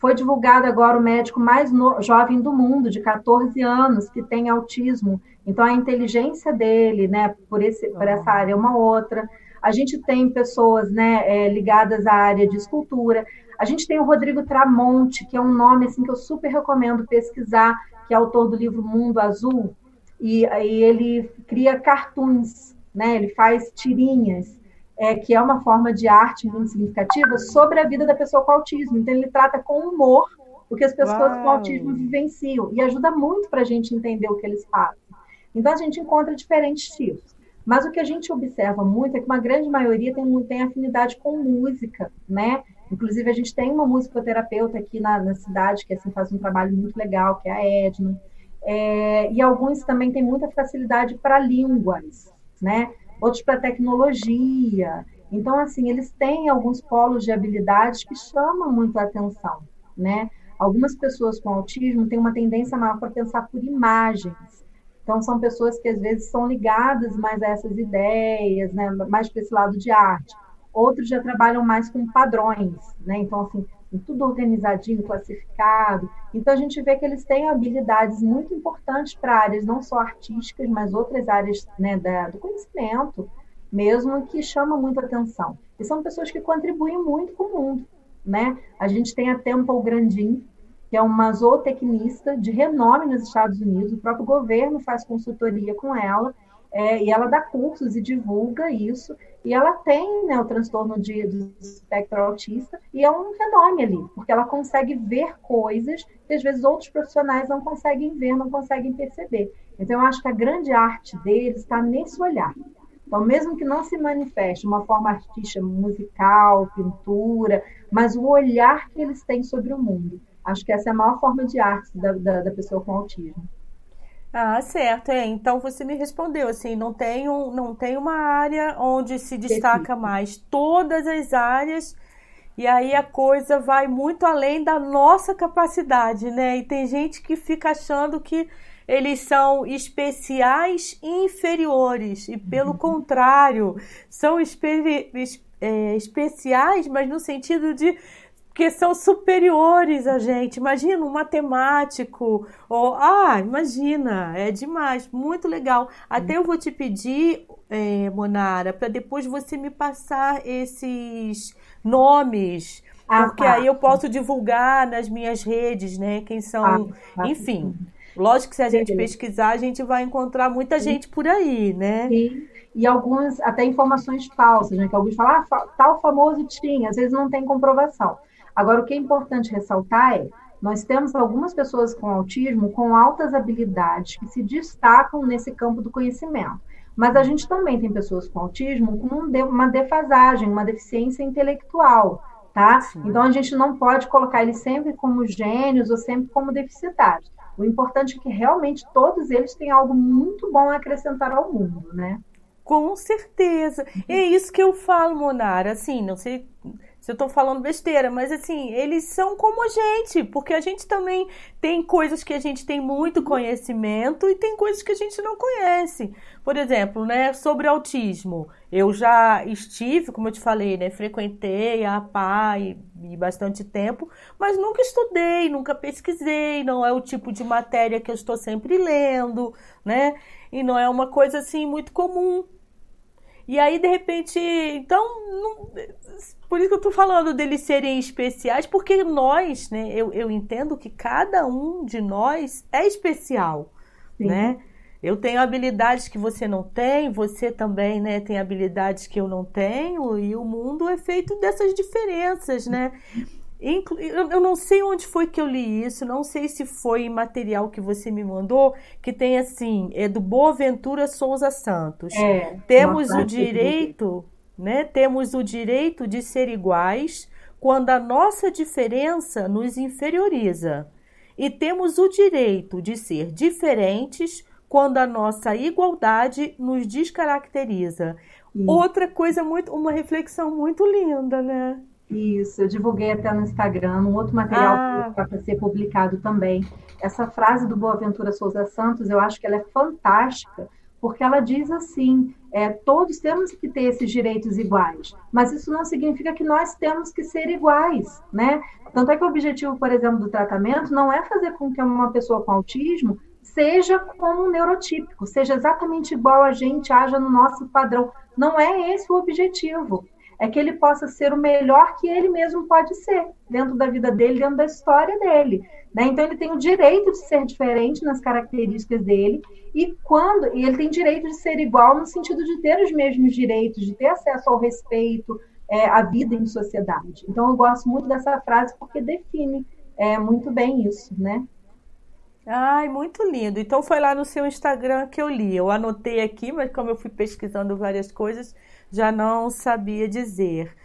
Foi divulgado agora o médico mais no, jovem do mundo, de 14 anos, que tem autismo. Então, a inteligência dele, né, por, esse, por essa área é uma outra. A gente tem pessoas né, é, ligadas à área de escultura. A gente tem o Rodrigo Tramonte, que é um nome assim, que eu super recomendo pesquisar, que é autor do livro Mundo Azul. E, e ele cria cartoons, né? ele faz tirinhas é, que é uma forma de arte muito significativa, sobre a vida da pessoa com autismo. Então, ele trata com humor o que as pessoas Uau. com autismo vivenciam e ajuda muito para a gente entender o que eles fazem. Então, a gente encontra diferentes tipos. Mas o que a gente observa muito é que uma grande maioria tem, tem afinidade com música, né? Inclusive, a gente tem uma musicoterapeuta aqui na, na cidade que assim, faz um trabalho muito legal, que é a Edna. É, e alguns também têm muita facilidade para línguas, né? outros para tecnologia. Então, assim, eles têm alguns polos de habilidades que chamam muito a atenção, né? Algumas pessoas com autismo têm uma tendência maior para pensar por imagens. Então, são pessoas que às vezes são ligadas mais a essas ideias, né? mais para esse lado de arte. Outros já trabalham mais com padrões, né? Então, assim, tudo organizadinho, classificado. Então a gente vê que eles têm habilidades muito importantes para áreas não só artísticas, mas outras áreas né, da, do conhecimento mesmo que chamam muito atenção. E são pessoas que contribuem muito com o mundo. Né? A gente tem a Temple Grandin, que é uma zootecnista de renome nos Estados Unidos, o próprio governo faz consultoria com ela, é, e ela dá cursos e divulga isso, e ela tem né, o transtorno de, do espectro autista, e é um renome ali, porque ela consegue ver coisas que às vezes outros profissionais não conseguem ver, não conseguem perceber. Então, eu acho que a grande arte deles está nesse olhar. Então, mesmo que não se manifeste uma forma artística, musical, pintura, mas o olhar que eles têm sobre o mundo. Acho que essa é a maior forma de arte da, da, da pessoa com autismo. Ah, certo. É. Então você me respondeu assim, não tem, um, não tem uma área onde se destaca mais. Todas as áreas e aí a coisa vai muito além da nossa capacidade, né? E tem gente que fica achando que eles são especiais e inferiores, e pelo uhum. contrário, são espe é, especiais, mas no sentido de que são superiores a gente. Imagina um matemático, ou ah, imagina, é demais, muito legal. Até eu vou te pedir, é, Monara, para depois você me passar esses nomes, ah, porque tá. aí eu posso divulgar nas minhas redes, né? Quem são, ah, tá. enfim. Lógico que se a gente pesquisar, a gente vai encontrar muita Sim. gente por aí, né? Sim. E algumas, até informações falsas, né? Que alguns falam, ah, tal famoso tinha, às vezes não tem comprovação. Agora, o que é importante ressaltar é, nós temos algumas pessoas com autismo com altas habilidades que se destacam nesse campo do conhecimento. Mas a gente também tem pessoas com autismo com uma defasagem, uma deficiência intelectual, tá? Sim. Então a gente não pode colocar eles sempre como gênios ou sempre como deficitários. O importante é que realmente todos eles têm algo muito bom a acrescentar ao mundo, né? Com certeza. É isso que eu falo, Monara. Assim, não sei se eu tô falando besteira, mas assim, eles são como a gente, porque a gente também tem coisas que a gente tem muito conhecimento e tem coisas que a gente não conhece. Por exemplo, né, sobre autismo, eu já estive, como eu te falei, né, frequentei a APA e, e bastante tempo, mas nunca estudei, nunca pesquisei, não é o tipo de matéria que eu estou sempre lendo, né? E não é uma coisa assim muito comum. E aí, de repente, então, não, por isso que eu tô falando deles serem especiais, porque nós, né, eu, eu entendo que cada um de nós é especial, Sim. né? Eu tenho habilidades que você não tem, você também, né, tem habilidades que eu não tenho, e o mundo é feito dessas diferenças, né? Eu não sei onde foi que eu li isso, não sei se foi em material que você me mandou, que tem assim, é do Boaventura Souza Santos. É, Temos o direito né? Temos o direito de ser iguais quando a nossa diferença nos inferioriza, e temos o direito de ser diferentes quando a nossa igualdade nos descaracteriza. Outra coisa muito, uma reflexão muito linda, né? Isso, eu divulguei até no Instagram, um outro material ah. para ser publicado também. Essa frase do Boaventura Souza Santos, eu acho que ela é fantástica, porque ela diz assim: é, todos temos que ter esses direitos iguais, mas isso não significa que nós temos que ser iguais, né? Tanto é que o objetivo, por exemplo, do tratamento não é fazer com que uma pessoa com autismo seja como um neurotípico, seja exatamente igual a gente, haja no nosso padrão. Não é esse o objetivo. É que ele possa ser o melhor que ele mesmo pode ser, dentro da vida dele, dentro da história dele. Né? Então, ele tem o direito de ser diferente nas características dele, e quando e ele tem direito de ser igual no sentido de ter os mesmos direitos, de ter acesso ao respeito, é, à vida em sociedade. Então, eu gosto muito dessa frase porque define é, muito bem isso, né? Ai, muito lindo. Então foi lá no seu Instagram que eu li. Eu anotei aqui, mas como eu fui pesquisando várias coisas, já não sabia dizer.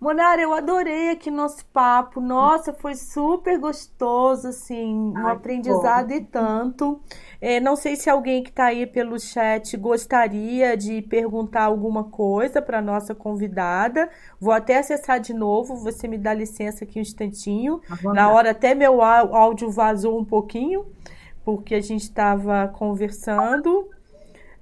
Monara, eu adorei aqui nosso papo. Nossa, foi super gostoso, assim, um Ai, aprendizado bom. e tanto. É, não sei se alguém que está aí pelo chat gostaria de perguntar alguma coisa para nossa convidada. Vou até acessar de novo. Você me dá licença aqui um instantinho. Na hora até meu áudio vazou um pouquinho, porque a gente estava conversando.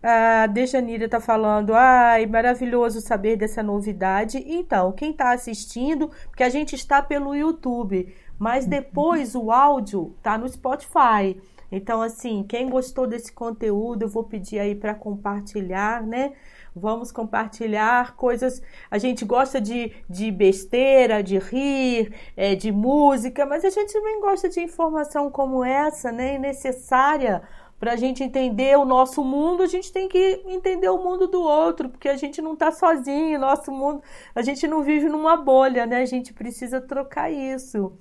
A Dejanira está falando, ai, maravilhoso saber dessa novidade. Então, quem está assistindo, porque a gente está pelo YouTube, mas depois o áudio tá no Spotify. Então, assim, quem gostou desse conteúdo, eu vou pedir aí para compartilhar, né? Vamos compartilhar coisas. A gente gosta de, de besteira, de rir, é, de música, mas a gente também gosta de informação como essa, né? necessária para a gente entender o nosso mundo, a gente tem que entender o mundo do outro, porque a gente não está sozinho, nosso mundo, a gente não vive numa bolha, né? A gente precisa trocar isso.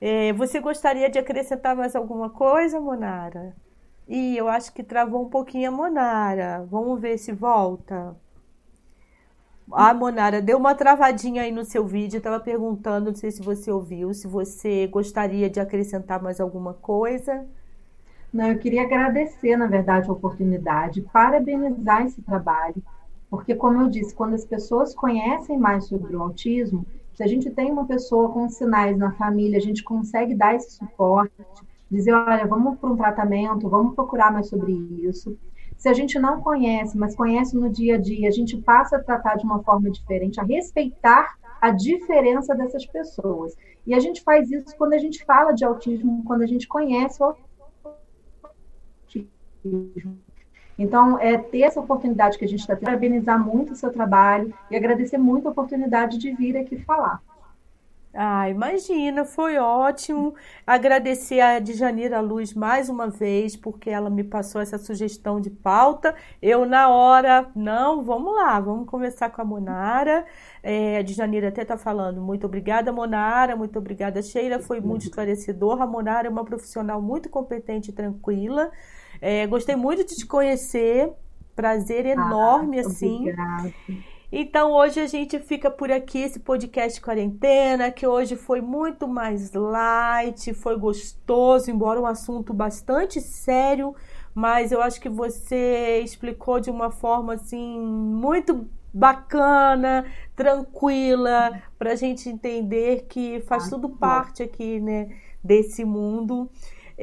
É, você gostaria de acrescentar mais alguma coisa, Monara? E eu acho que travou um pouquinho a Monara. Vamos ver se volta. A Monara deu uma travadinha aí no seu vídeo, estava perguntando, não sei se você ouviu, se você gostaria de acrescentar mais alguma coisa. Não, eu queria agradecer, na verdade, a oportunidade, parabenizar esse trabalho, porque, como eu disse, quando as pessoas conhecem mais sobre o autismo, se a gente tem uma pessoa com sinais na família, a gente consegue dar esse suporte, dizer, olha, vamos para um tratamento, vamos procurar mais sobre isso. Se a gente não conhece, mas conhece no dia a dia, a gente passa a tratar de uma forma diferente, a respeitar a diferença dessas pessoas. E a gente faz isso quando a gente fala de autismo, quando a gente conhece o autismo. Então, é ter essa oportunidade que a gente está tendo, parabenizar muito o seu trabalho e agradecer muito a oportunidade de vir aqui falar. Ah, imagina, foi ótimo. Agradecer a Djanira Luz mais uma vez, porque ela me passou essa sugestão de pauta. Eu, na hora, não, vamos lá, vamos conversar com a Monara. É, a Djanira até está falando, muito obrigada, Monara, muito obrigada, Sheila, foi muito esclarecedor. A Monara é uma profissional muito competente e tranquila. É, gostei muito de te conhecer, prazer ah, enorme, ah, assim. Obrigada. Então hoje a gente fica por aqui, esse podcast quarentena, que hoje foi muito mais light, foi gostoso, embora um assunto bastante sério, mas eu acho que você explicou de uma forma assim muito bacana, tranquila, para a gente entender que faz tudo parte aqui, né, desse mundo.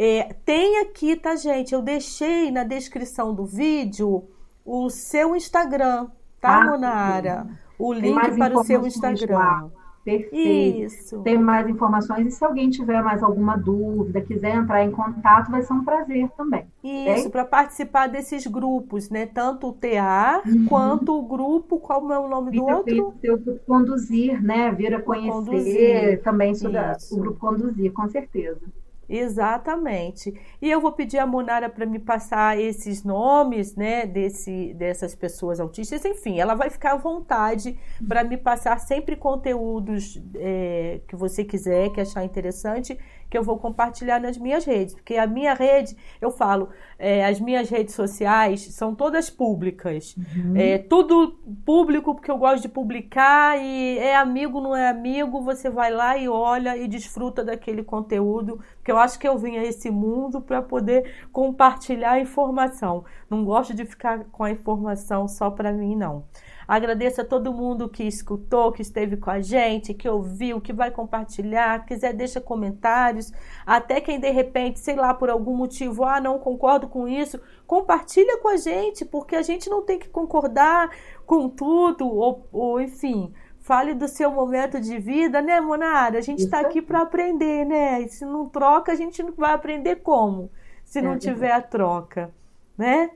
É, tem aqui, tá, gente? Eu deixei na descrição do vídeo o seu Instagram tá, ah, Monara? O link para o seu Instagram. Lá. Perfeito. Isso. Tem mais informações e se alguém tiver mais alguma dúvida, quiser entrar em contato, vai ser um prazer também. Isso, para participar desses grupos, né? Tanto o TA uhum. quanto o grupo, qual é o nome do outro? O conduzir, né? Vir a conhecer conduzir. também sobre Isso. o grupo conduzir, com certeza. Exatamente. E eu vou pedir a Monara para me passar esses nomes, né, desse, dessas pessoas autistas. Enfim, ela vai ficar à vontade para me passar sempre conteúdos é, que você quiser, que achar interessante, que eu vou compartilhar nas minhas redes. Porque a minha rede, eu falo, é, as minhas redes sociais são todas públicas. Uhum. É tudo público porque eu gosto de publicar e é amigo, não é amigo, você vai lá e olha e desfruta daquele conteúdo. Porque eu acho que eu vim a esse mundo para poder compartilhar informação. Não gosto de ficar com a informação só para mim, não. Agradeço a todo mundo que escutou, que esteve com a gente, que ouviu, que vai compartilhar, quiser deixa comentários, até quem de repente, sei lá, por algum motivo, ah, não concordo com isso, compartilha com a gente, porque a gente não tem que concordar com tudo, ou, ou enfim, fale do seu momento de vida, né, Monara? A gente está aqui para aprender, né? E se não troca, a gente não vai aprender como, se não é, tiver a troca, né?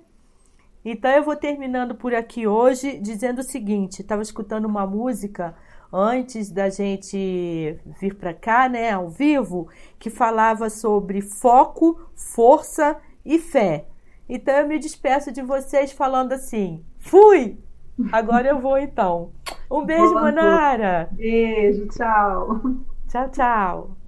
Então eu vou terminando por aqui hoje dizendo o seguinte: estava escutando uma música antes da gente vir para cá, né, ao vivo, que falava sobre foco, força e fé. Então eu me despeço de vocês falando assim: fui! Agora eu vou então. Um beijo, Boa Manara. Beijo, tchau. Tchau, tchau.